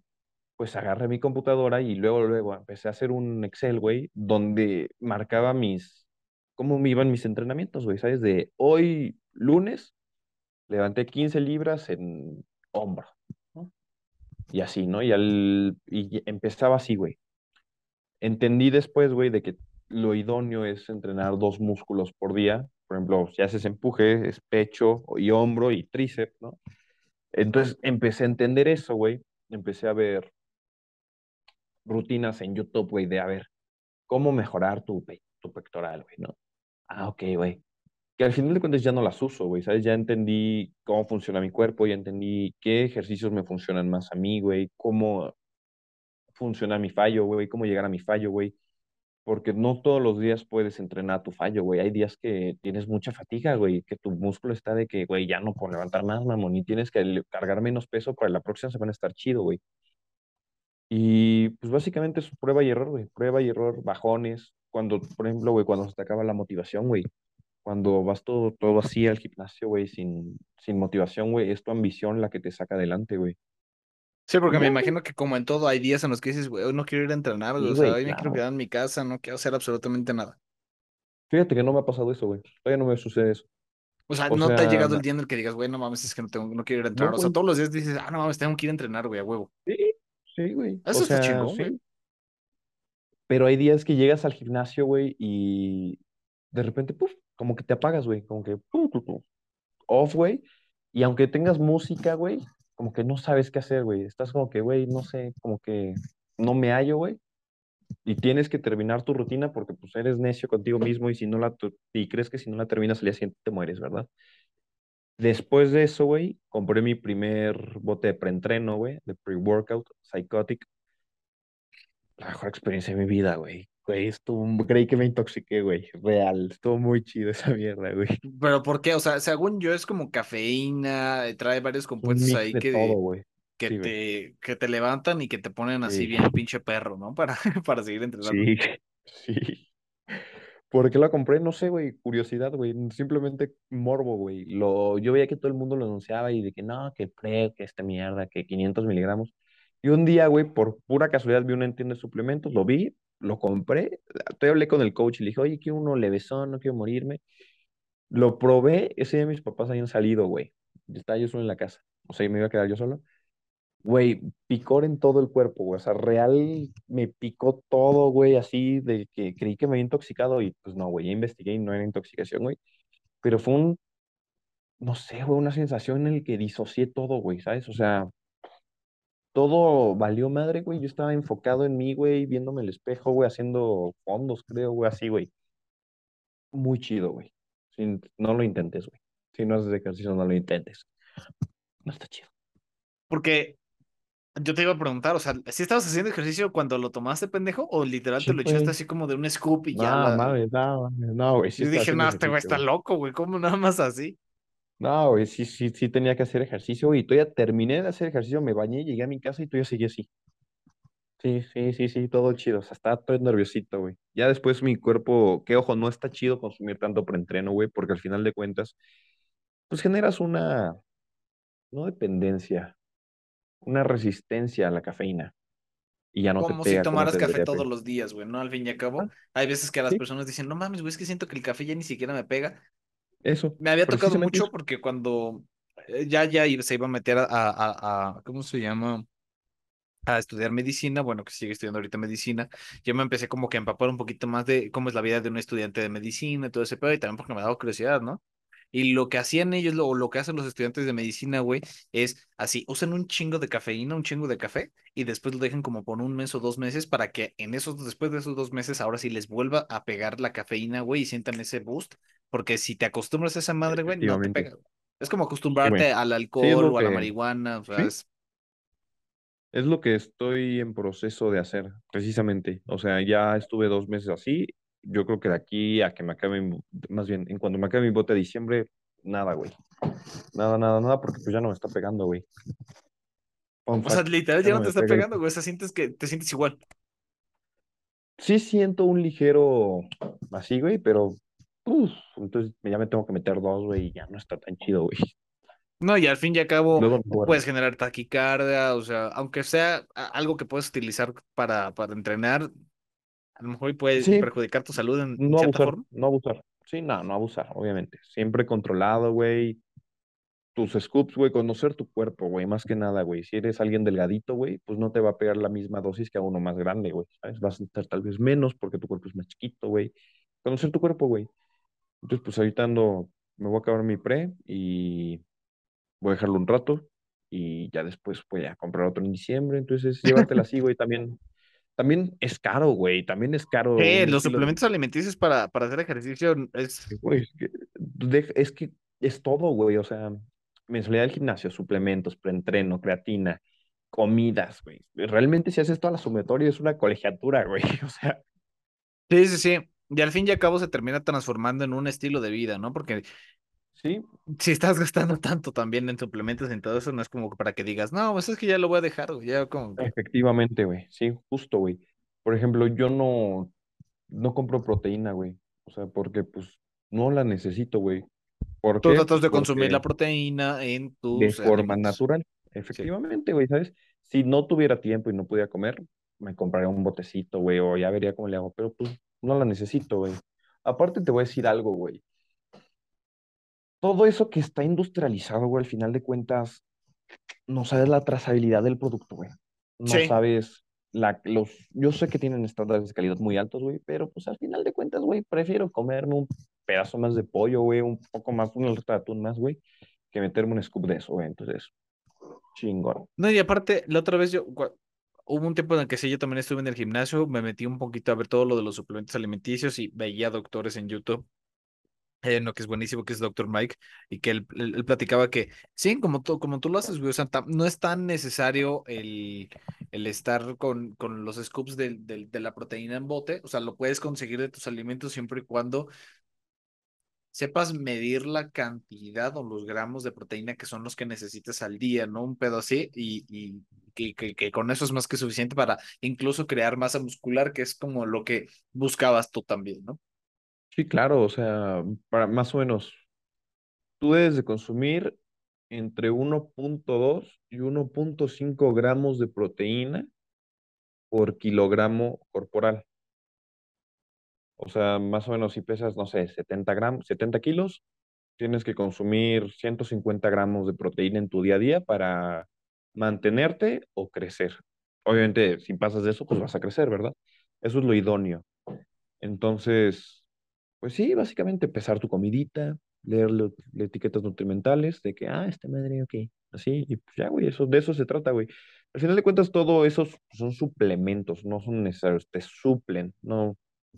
pues agarré mi computadora y luego, luego empecé a hacer un Excel, güey, donde marcaba mis, cómo me iban mis entrenamientos, güey, ¿sabes? De hoy, lunes, levanté 15 libras en hombro. Y así, ¿no? Y, al, y empezaba así, güey. Entendí después, güey, de que lo idóneo es entrenar dos músculos por día. Por ejemplo, si haces empuje, es pecho y hombro y tríceps, ¿no? Entonces empecé a entender eso, güey. Empecé a ver rutinas en YouTube, güey, de a ver cómo mejorar tu, tu pectoral, güey, ¿no? Ah, ok, güey. Que al final de cuentas ya no las uso, güey, ¿sabes? Ya entendí cómo funciona mi cuerpo, ya entendí qué ejercicios me funcionan más a mí, güey, cómo funciona mi fallo, güey, cómo llegar a mi fallo, güey. Porque no todos los días puedes entrenar tu fallo, güey. Hay días que tienes mucha fatiga, güey, que tu músculo está de que, güey, ya no puedo levantar más, mamón, y tienes que cargar menos peso para la próxima semana estar chido, güey. Y pues básicamente es prueba y error, güey. Prueba y error, bajones. Cuando, por ejemplo, güey, cuando se te acaba la motivación, güey. Cuando vas todo, todo así al gimnasio, güey, sin, sin motivación, güey, es tu ambición la que te saca adelante, güey. Sí, porque me imagino que como en todo hay días en los que dices, güey, hoy no quiero ir a entrenar, güey, Sí, o sea, hoy me quiero quedar en mi casa, no quiero hacer absolutamente nada. Fíjate que no me ha pasado eso, güey. Todavía no me sucede eso. O sea, O no te ha llegado el día en el que digas, güey, no mames, es que no, tengo, no quiero ir a no, entrenar. O sea, todos los días dices, ah, no mames, tengo que ir a entrenar, güey, a huevo. Sí, sí, güey. Eso O está sea, chingón, güey. sí. Pero hay días que llegas al gimnasio, güey, y de repente, puf, como que te apagas, güey. Como que, off, güey. Y aunque tengas música, güey, como que no sabes qué hacer, güey. Estás como que, güey, no sé, como que no me hallo, güey. Y tienes que terminar tu rutina porque pues eres necio contigo mismo y si no la y crees que si no la terminas al día siguiente te mueres, ¿verdad? Después de eso, güey, compré mi primer bote de preentreno, güey, de pre-workout, Psychotic. La mejor experiencia de mi vida, güey. Güey, estuvo, creí que me intoxiqué, güey. Real, estuvo muy chido esa mierda, güey. Pero ¿por qué? O sea, según yo es como cafeína, eh, trae varios compuestos ahí que, todo, que, Sí, te, que te levantan y que te ponen así Sí. bien pinche perro, ¿no? Para, para seguir entrenando. Sí, sí. ¿Por qué la compré? No sé, güey, curiosidad, güey, simplemente morbo, güey. Lo, yo veía que todo el mundo lo anunciaba y de que no, que pre, que esta mierda, que 500 miligramos. Y un día, güey, por pura casualidad vi una tienda de suplementos, lo vi, lo compré, todavía hablé con el coach y le dije, oye, quiero uno levesón, no quiero morirme. Lo probé, ese día mis papás habían salido, güey. Estaba yo solo en la casa, o sea, me iba a quedar yo solo. Güey, picor en todo el cuerpo, güey. O sea, real me picó todo, güey, así de que creí que me había intoxicado y pues no, güey, ya investigué y no era intoxicación, güey. Pero fue un, no sé, güey, una sensación en la que disocié todo, güey, ¿sabes? O sea, todo valió madre, güey. Yo estaba enfocado en mí, güey, viéndome el espejo, güey, haciendo fondos, creo, güey, así, güey. Muy chido, güey. No lo intentes, güey. Si no haces ejercicio, no lo intentes. No está chido. Porque yo te iba a preguntar, o sea, ¿si estabas haciendo ejercicio cuando lo tomaste, pendejo? ¿O literal te Sí, lo echaste así como de un scoop y ya No, la... mames, no, mames, no, güey. Sí Yo dije, no, este güey está loco, güey, ¿cómo nada más así? No, güey, sí, sí, sí tenía que hacer ejercicio. Y todavía terminé de hacer ejercicio, me bañé, llegué a mi casa y todavía seguí así. Sí, sí, sí, sí, todo chido. O sea, estaba todo nerviosito, güey. Ya después mi cuerpo, que ojo, no está chido consumir tanto preentreno, güey, porque al final de cuentas, pues generas una, no dependencia, una resistencia a la cafeína. Y ya no te Como si pega como tomaras te café todos los días, güey, ¿no? Al fin y al cabo, Ah, hay veces que las sí, personas dicen, no mames, güey, es que siento que el café ya ni siquiera me pega. Eso, Me había tocado mucho porque cuando eh, ya, ya se iba a meter a, a, a, ¿cómo se llama? A estudiar medicina, bueno, que sigue estudiando ahorita medicina, yo me empecé como que a empapar un poquito más de cómo es la vida de un estudiante de medicina y todo ese pedo, y también porque me daba curiosidad, ¿no? Y lo que hacían ellos, lo, lo que hacen los estudiantes de medicina, güey, es así, usan un chingo de cafeína, un chingo de café, y después lo dejan como por un mes o dos meses para que en esos, después de esos dos meses, ahora sí les vuelva a pegar la cafeína, güey, y sientan ese boost, porque si te acostumbras a esa madre, güey, no te pega. Es como Sí, acostumbrarte al alcohol o a la marihuana, o sea, sí, es... Es lo que estoy en proceso de hacer, precisamente. O sea, ya estuve dos meses así. Yo creo que de aquí a que me acabe, más bien, en cuando me acabe mi bote de diciembre, nada, güey. Nada, nada, nada, porque pues ya no me está pegando, güey. O sea, literal ya no no te está pega pegando, güey, o sea, sientes que te sientes igual. Sí siento un ligero así, güey, pero... uf, entonces ya me tengo que meter dos, güey, y ya no está tan chido, güey. No, y al fin y al cabo Luego puedes generar taquicardia, o sea, aunque sea algo que puedes utilizar para, para entrenar, a lo mejor puede Sí, perjudicar tu salud en, no cierta abusar, forma. no abusar. Sí, no, no abusar, obviamente. Siempre controlado, güey. tus scoops, güey, conocer tu cuerpo, güey, más que nada, güey. Si eres alguien delgadito, güey, pues no te va a pegar la misma dosis que a uno más grande, güey, ¿sabes? Vas a estar tal vez menos porque tu cuerpo es más chiquito, güey. Conocer tu cuerpo, güey. Entonces, pues ahorita ando, me voy a acabar mi pre y voy a dejarlo un rato y ya después voy a comprar otro en diciembre. Entonces, llévatela así, güey, también. También es caro, güey, también es caro Eh, los suplementos alimenticios para, para hacer ejercicio es... Güey, es que, de- es que es todo, güey. O sea, mensualidad del gimnasio, suplementos, preentreno, creatina, comidas, güey. Realmente si haces toda la sumatoria es una colegiatura, güey. O sea, Sí, sí, sí. Y al fin y al cabo se termina transformando en un estilo de vida, ¿no? Porque sí, si estás gastando tanto también en suplementos y en todo eso, no es como para que digas, no, pues es que ya lo voy a dejar, güey. Ya como efectivamente, güey. Sí, justo, güey. Por ejemplo, yo no, no compro proteína, güey. O sea, porque pues no la necesito, güey. ¿Por Tú qué? tratas de consumir la proteína en de tus forma alimentos. natural. Efectivamente, güey, ¿sabes? Si no tuviera tiempo y no pudiera comer, me compraría un botecito, güey, o ya vería cómo le hago, pero pues no la necesito, güey. Aparte te voy a decir algo, güey. Todo eso que está industrializado, güey, al final de cuentas, no sabes la trazabilidad del producto, güey. No Sí. sabes la, los, yo sé que tienen estándares de calidad muy altos, güey, pero pues al final de cuentas, güey, prefiero comerme un pedazo más de pollo, güey, un poco más, de atún más, güey, que meterme un scoop de eso, güey. Entonces, chingón. No, y aparte, la otra vez yo, hubo un tiempo en el que sí, yo también estuve en el gimnasio, me metí un poquito a ver todo lo de los suplementos alimenticios y veía doctores en YouTube. Hay uno que es buenísimo, que es Dr. Mike, y que él, platicaba que, sí, como tú, como tú lo haces, güey, no es tan necesario el, el estar con, con los scoops del- de la proteína en bote, o sea, lo puedes conseguir de tus alimentos siempre y cuando sepas medir la cantidad o los gramos de proteína que son los que necesitas al día, ¿no? Un pedo así, y, y que, que, que con eso es más que suficiente para incluso crear masa muscular, que es como lo que buscabas tú también, ¿no? Sí, claro, o sea, para más o menos, tú debes de consumir entre 1.2 y 1.5 gramos de proteína por kilogramo corporal. O sea, más o menos si pesas, no sé, 70 gramos, 70 kilos, tienes que consumir 150 gramos de proteína en tu día a día para mantenerte o crecer. Obviamente, si pasas de eso, pues vas a crecer, ¿verdad? Eso es lo idóneo. Entonces, pues sí, básicamente pesar tu comidita, leer lo- las etiquetas nutrimentales de que, ah, esta madre, ok, así, y pues ya, güey, eso, de eso se trata, güey. Al final de cuentas, todo eso son suplementos, no son necesarios, te suplen, no,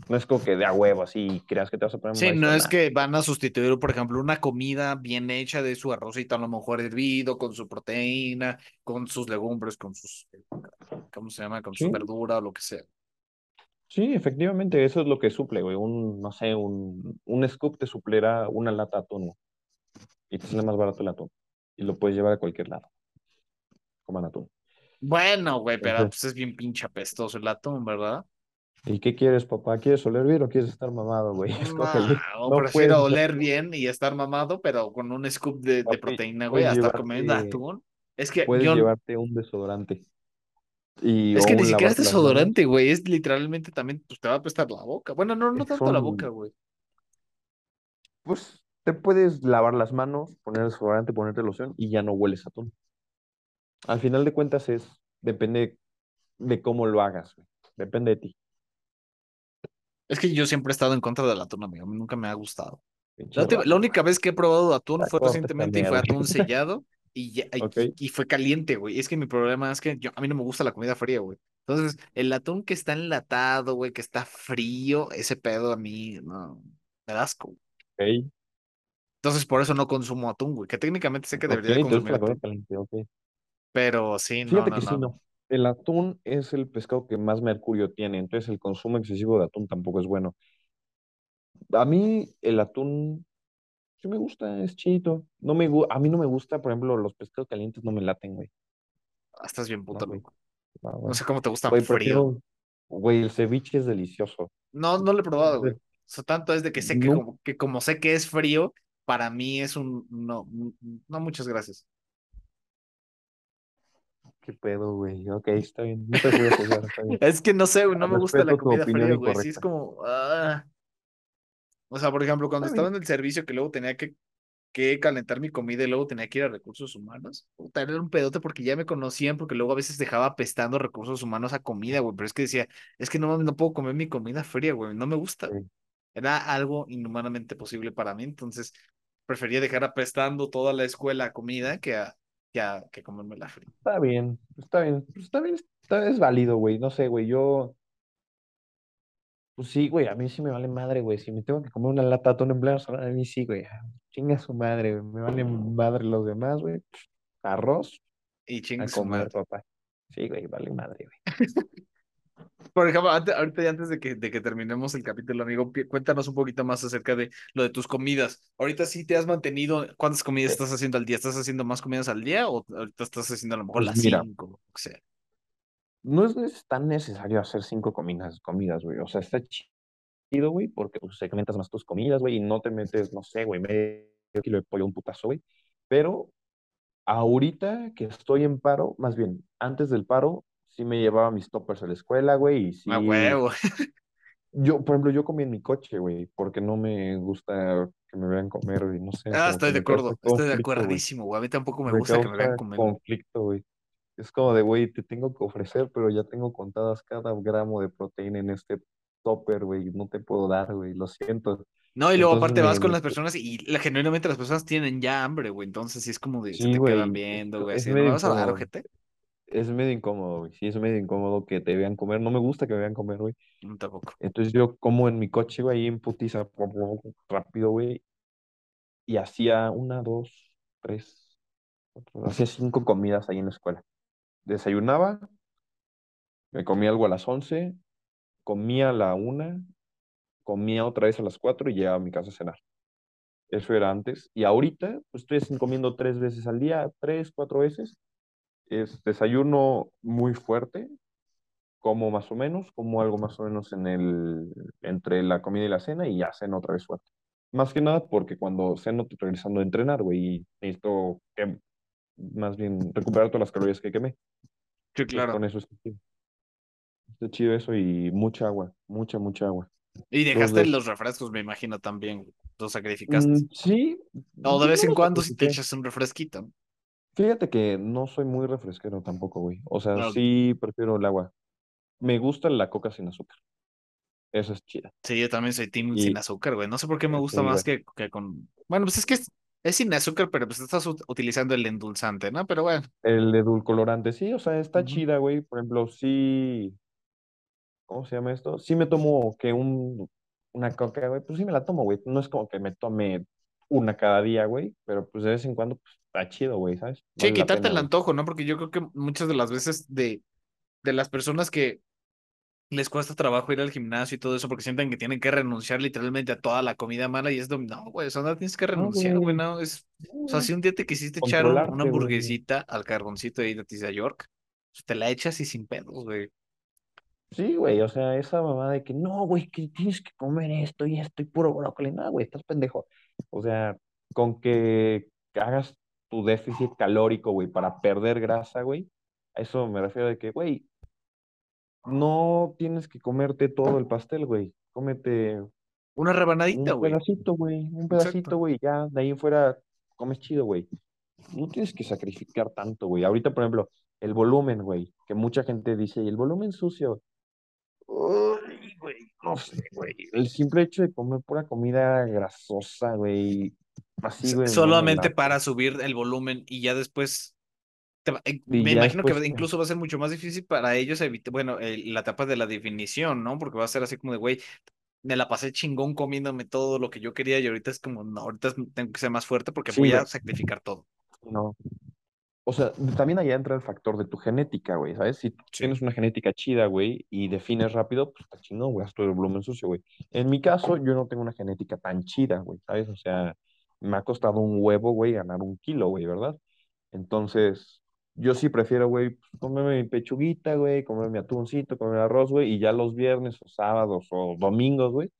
no es como que de a huevo, así, creas que te vas a poner Sí, no es que van a sustituir, por ejemplo, una comida bien hecha de su arrocito a lo mejor hervido, con su proteína, con sus legumbres, con sus, ¿cómo se llama? Con su Sí, verdura o lo que sea. Sí, efectivamente, eso es lo que suple, güey, un, no sé, un, un scoop te suplirá una lata de atún, güey, y te sale más barato el atún, y lo puedes llevar a cualquier lado, coman atún. Bueno, güey, pero Entonces, pues es bien pinche apestoso el atún, ¿verdad? ¿Y qué quieres, papá? ¿Quieres oler bien o quieres estar mamado, güey? Escógele. No, No prefiero puedes, oler bien y estar mamado, pero con un scoop de, de papi, proteína, güey, puedes a estar comiendo llevarte, atún. Es que puedes yo, llevarte un desodorante y es que ni siquiera es desodorante, güey, es literalmente también, pues te va a apestar la boca. Bueno, no, no tanto la boca, son, güey. pues, te puedes lavar las manos, poner desodorante, ponerte loción y ya no hueles a atún. Al final de cuentas es, depende de cómo lo hagas, güey. Depende de ti. Es que yo siempre he estado en contra del atún, amigo. A mí nunca me ha gustado. La, última- la rata, única vez que he probado atún fue recientemente y fue atún sellado y, ya- y, Ok, y fue caliente, güey. Es que mi problema es que yo, a mí no me gusta la comida fría, güey. Entonces, el atún que está enlatado, güey, que está frío, ese pedo a mí, no, me da asco. ok, Entonces, por eso no consumo atún, güey, que técnicamente sé que debería gusta consumir atún, caliente, pero sí, no, Fíjate no, que sí, no, no. no. El atún es el pescado que más mercurio tiene, entonces el consumo excesivo de atún tampoco es bueno. A mí el atún sí me gusta, es chido. No me a mí no me gusta, por ejemplo, los pescados calientes no me laten, güey. Ah, Estás bien puto loco. No, No sé cómo te gustan Güey, prefiero, güey, el ceviche es delicioso. No, no lo he probado, güey. O sea, tanto es de que sé que como, que como sé que es frío, para mí es un no, no, muchas gracias. qué pedo, güey. Ok, está bien. No te voy a juzgar, está bien. Es que no sé, güey, no me gusta la comida fría, güey. Sí, es como. ah. O sea, por ejemplo, cuando estaba en el servicio que luego tenía que, que calentar mi comida y luego tenía que ir a recursos humanos. Puta, era un pedote porque ya me conocían, porque luego a veces dejaba apestando recursos humanos a comida, güey. Pero es que decía, es que no, no puedo comer mi comida fría, güey. No me gusta. Sí. Era algo inhumanamente posible para mí, entonces prefería dejar apestando toda la escuela a comida que a, que a que comerme la fría. Está bien, está bien, pues está bien, está, es válido, güey. No sé, güey. Yo, pues sí, güey, a mí sí me vale madre, güey. Si me tengo que comer una lata de atún en a mí sí, güey. Ah, Chinga su madre, güey. Me vale madre los demás, güey. Arroz Y chingue a su comer, madre. papá. Sí, güey, vale madre, güey. Por ejemplo, antes, ahorita ya antes de que, de que terminemos el capítulo, amigo, cuéntanos un poquito más acerca de lo de tus comidas. Ahorita sí te has mantenido, ¿cuántas comidas Eh, estás haciendo al día? ¿Estás haciendo más comidas al día o ahorita estás haciendo a lo mejor Pues las mira, cinco? O sea, no es tan necesario hacer cinco comidas, comidas, güey. O sea, está chido, güey, porque pues, segmentas más tus comidas, güey, y no te metes, no sé, güey, medio kilo de pollo, un putazo, güey. Pero ahorita que estoy en paro, más bien, antes del paro, sí me llevaba mis toppers a la escuela, güey, y a huevo. yo, por ejemplo, yo comí en mi coche, güey, porque no me gusta que me vean comer, güey, no sé, Ah, estoy de acuerdo, estoy de acuerdísimo, güey. A mí tampoco me me gusta que me vean comer, conflicto, güey. Es como de, güey, te tengo que ofrecer, pero ya tengo contadas cada gramo de proteína en este topper, güey, no te puedo dar, güey, lo siento. No, y luego Entonces aparte vas con las personas y la, genuinamente las personas tienen ya hambre, güey. Entonces sí es como de, se te quedan viendo, güey. es Así, de, ¿no me medio vas a dar, incómodo, ojete? es medio incómodo, güey, sí, es medio incómodo que te vean comer, no me gusta que me vean comer, güey. No, tampoco. Entonces yo como en mi coche, güey, ahí en putiza, rápido, güey, y hacía una, dos, tres, cuatro, hacía cinco comidas ahí en la escuela. Desayunaba, me comía algo a las once, comía a la una, comía otra vez a las cuatro y llegaba a mi casa a cenar. Eso era antes. Y ahorita, pues estoy comiendo tres veces al día, tres, cuatro veces. Es desayuno muy fuerte, como más o menos, como algo más o menos en el, entre la comida y la cena y ya ceno otra vez fuerte. Más que nada porque cuando ceno estoy regresando a entrenar, güey, y necesito más bien recuperar todas las calorías que quemé. Sí, claro. con eso está chido. Está chido eso y mucha agua, mucha, mucha agua. Y dejaste los refrescos, me imagino también. güey. Los sacrificaste. Mm, sí, O de vez no en cuando si te echas un refresquito. Fíjate que no soy muy refresquero tampoco, güey. O sea, sí prefiero el agua. Me gusta la coca sin azúcar. Esa es chida. Sí, yo también soy team sin azúcar, güey. No sé por qué me gusta sí, más que, que con... Bueno, pues es que es, es sin azúcar, pero pues estás ut- utilizando el endulzante, ¿no? Pero bueno. El edulcorante, sí, o sea, está chida, güey. Por ejemplo, sí, ¿cómo se llama esto? Sí me tomo que un, una coca, güey, pues sí me la tomo, güey. No es como que me tome una cada día, güey, pero pues de vez en cuando, pues está chido, güey, ¿sabes? Sí, Vale la quitarte pena, el antojo, ¿no? Porque yo creo que muchas de las veces de, de las personas que les cuesta trabajo ir al gimnasio y todo eso porque sienten que tienen que renunciar literalmente a toda la comida mala y es de, no, güey, o sea, no tienes que renunciar, güey, no, es, o sea, si un día te quisiste echar un- una hamburguesita al carboncito de Tiza York, pues te la echas y sin pedos, güey. Sí, güey, o sea, esa mamá de que no, güey, que tienes que comer esto y esto y puro brócoli, no, güey, estás pendejo. O sea, con que hagas tu déficit calórico, güey, para perder grasa, güey, a eso me refiero de que, güey, no tienes que comerte todo el pastel, güey, cómete Una rebanadita, un güey. pedacito, güey, un pedacito, güey, ya, de ahí en fuera comes chido, güey. No tienes que sacrificar tanto, güey. Ahorita, por ejemplo, el volumen, güey, que mucha gente dice, y el volumen sucio. Uy, güey, no sé, güey. El simple hecho de comer pura comida grasosa, güey, así, güey, Solamente para subir el volumen y ya después va- eh, me imagino que incluso va a ser mucho más difícil para ellos evitar, bueno, el- la etapa de la definición, ¿no? Porque va a ser así como de, güey, me la pasé chingón comiéndome todo lo que yo quería y ahorita es como, no, ahorita tengo que ser más fuerte porque sí, voy a sacrificar todo. no. O sea, también allá entra el factor de tu genética, güey, ¿sabes? Si tú Sí. tienes una genética chida, güey, y defines rápido, pues está chingón, güey, haz todo el volumen sucio, güey. En mi caso, yo no tengo una genética tan chida, güey, ¿sabes? O sea, me ha costado un huevo, güey, ganar un kilo, güey, ¿verdad? Entonces, yo sí prefiero, güey, pues, comerme mi pechuguita, güey, comerme mi atuncito, comerme arroz, güey, y ya los viernes o sábados o domingos, güey,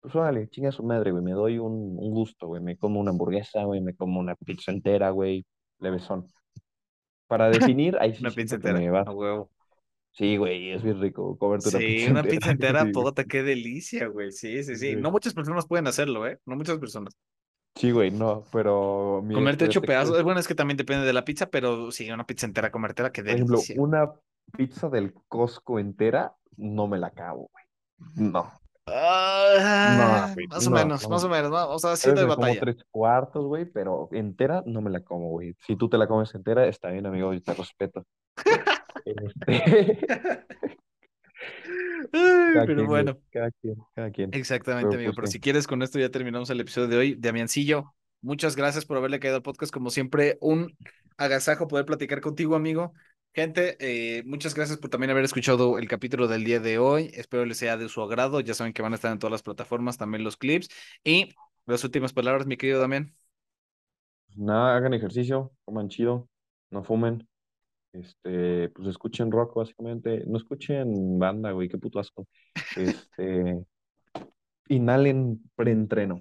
pues órale, chinga su madre, güey, me doy un, un gusto, güey, me como una hamburguesa, güey, me como una pizza entera, güey, levesón. Para definir, ahí sí Una pizza entera, me va. a huevo. Sí, güey, es bien rico comerte una Sí, pizza una entera. pizza entera, puta, qué delicia, güey. Sí, sí, sí. Sí. No muchas personas pueden hacerlo, ¿eh? No muchas personas. Sí, güey, no, pero Comerte ocho pedazos, es- bueno, es que también depende de la pizza, pero sí, una pizza entera, comértela, qué por ejemplo, delicia. una pizza del Costco entera, no me la acabo, güey. No, Ah, no, güey, más o no, menos, no. más o menos, ¿no? O sea, sí doy me como batalla. tres cuartos, güey, pero entera no me la como, güey. Si tú te la comes entera, está bien, amigo, yo te respeto. Este, pero quien, bueno, cada quien, cada quien. exactamente, Pero amigo. pues Pero sí. si quieres, con esto ya terminamos el episodio de hoy. Damiancillo, muchas gracias por haberle caído al podcast. Como siempre, un agasajo poder platicar contigo, amigo. Gente, eh, muchas gracias por también haber escuchado el capítulo del día de hoy. Espero les sea de su agrado. Ya saben que van a estar en todas las plataformas, también los clips. Y las últimas palabras, mi querido Damián. Nada, hagan ejercicio, coman chido, no fumen. Este, pues escuchen rock, básicamente. No escuchen banda, güey, qué puto asco. Este, inhalen preentreno.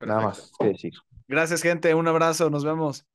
Nada más que decir. Gracias, gente. Un abrazo. Nos vemos.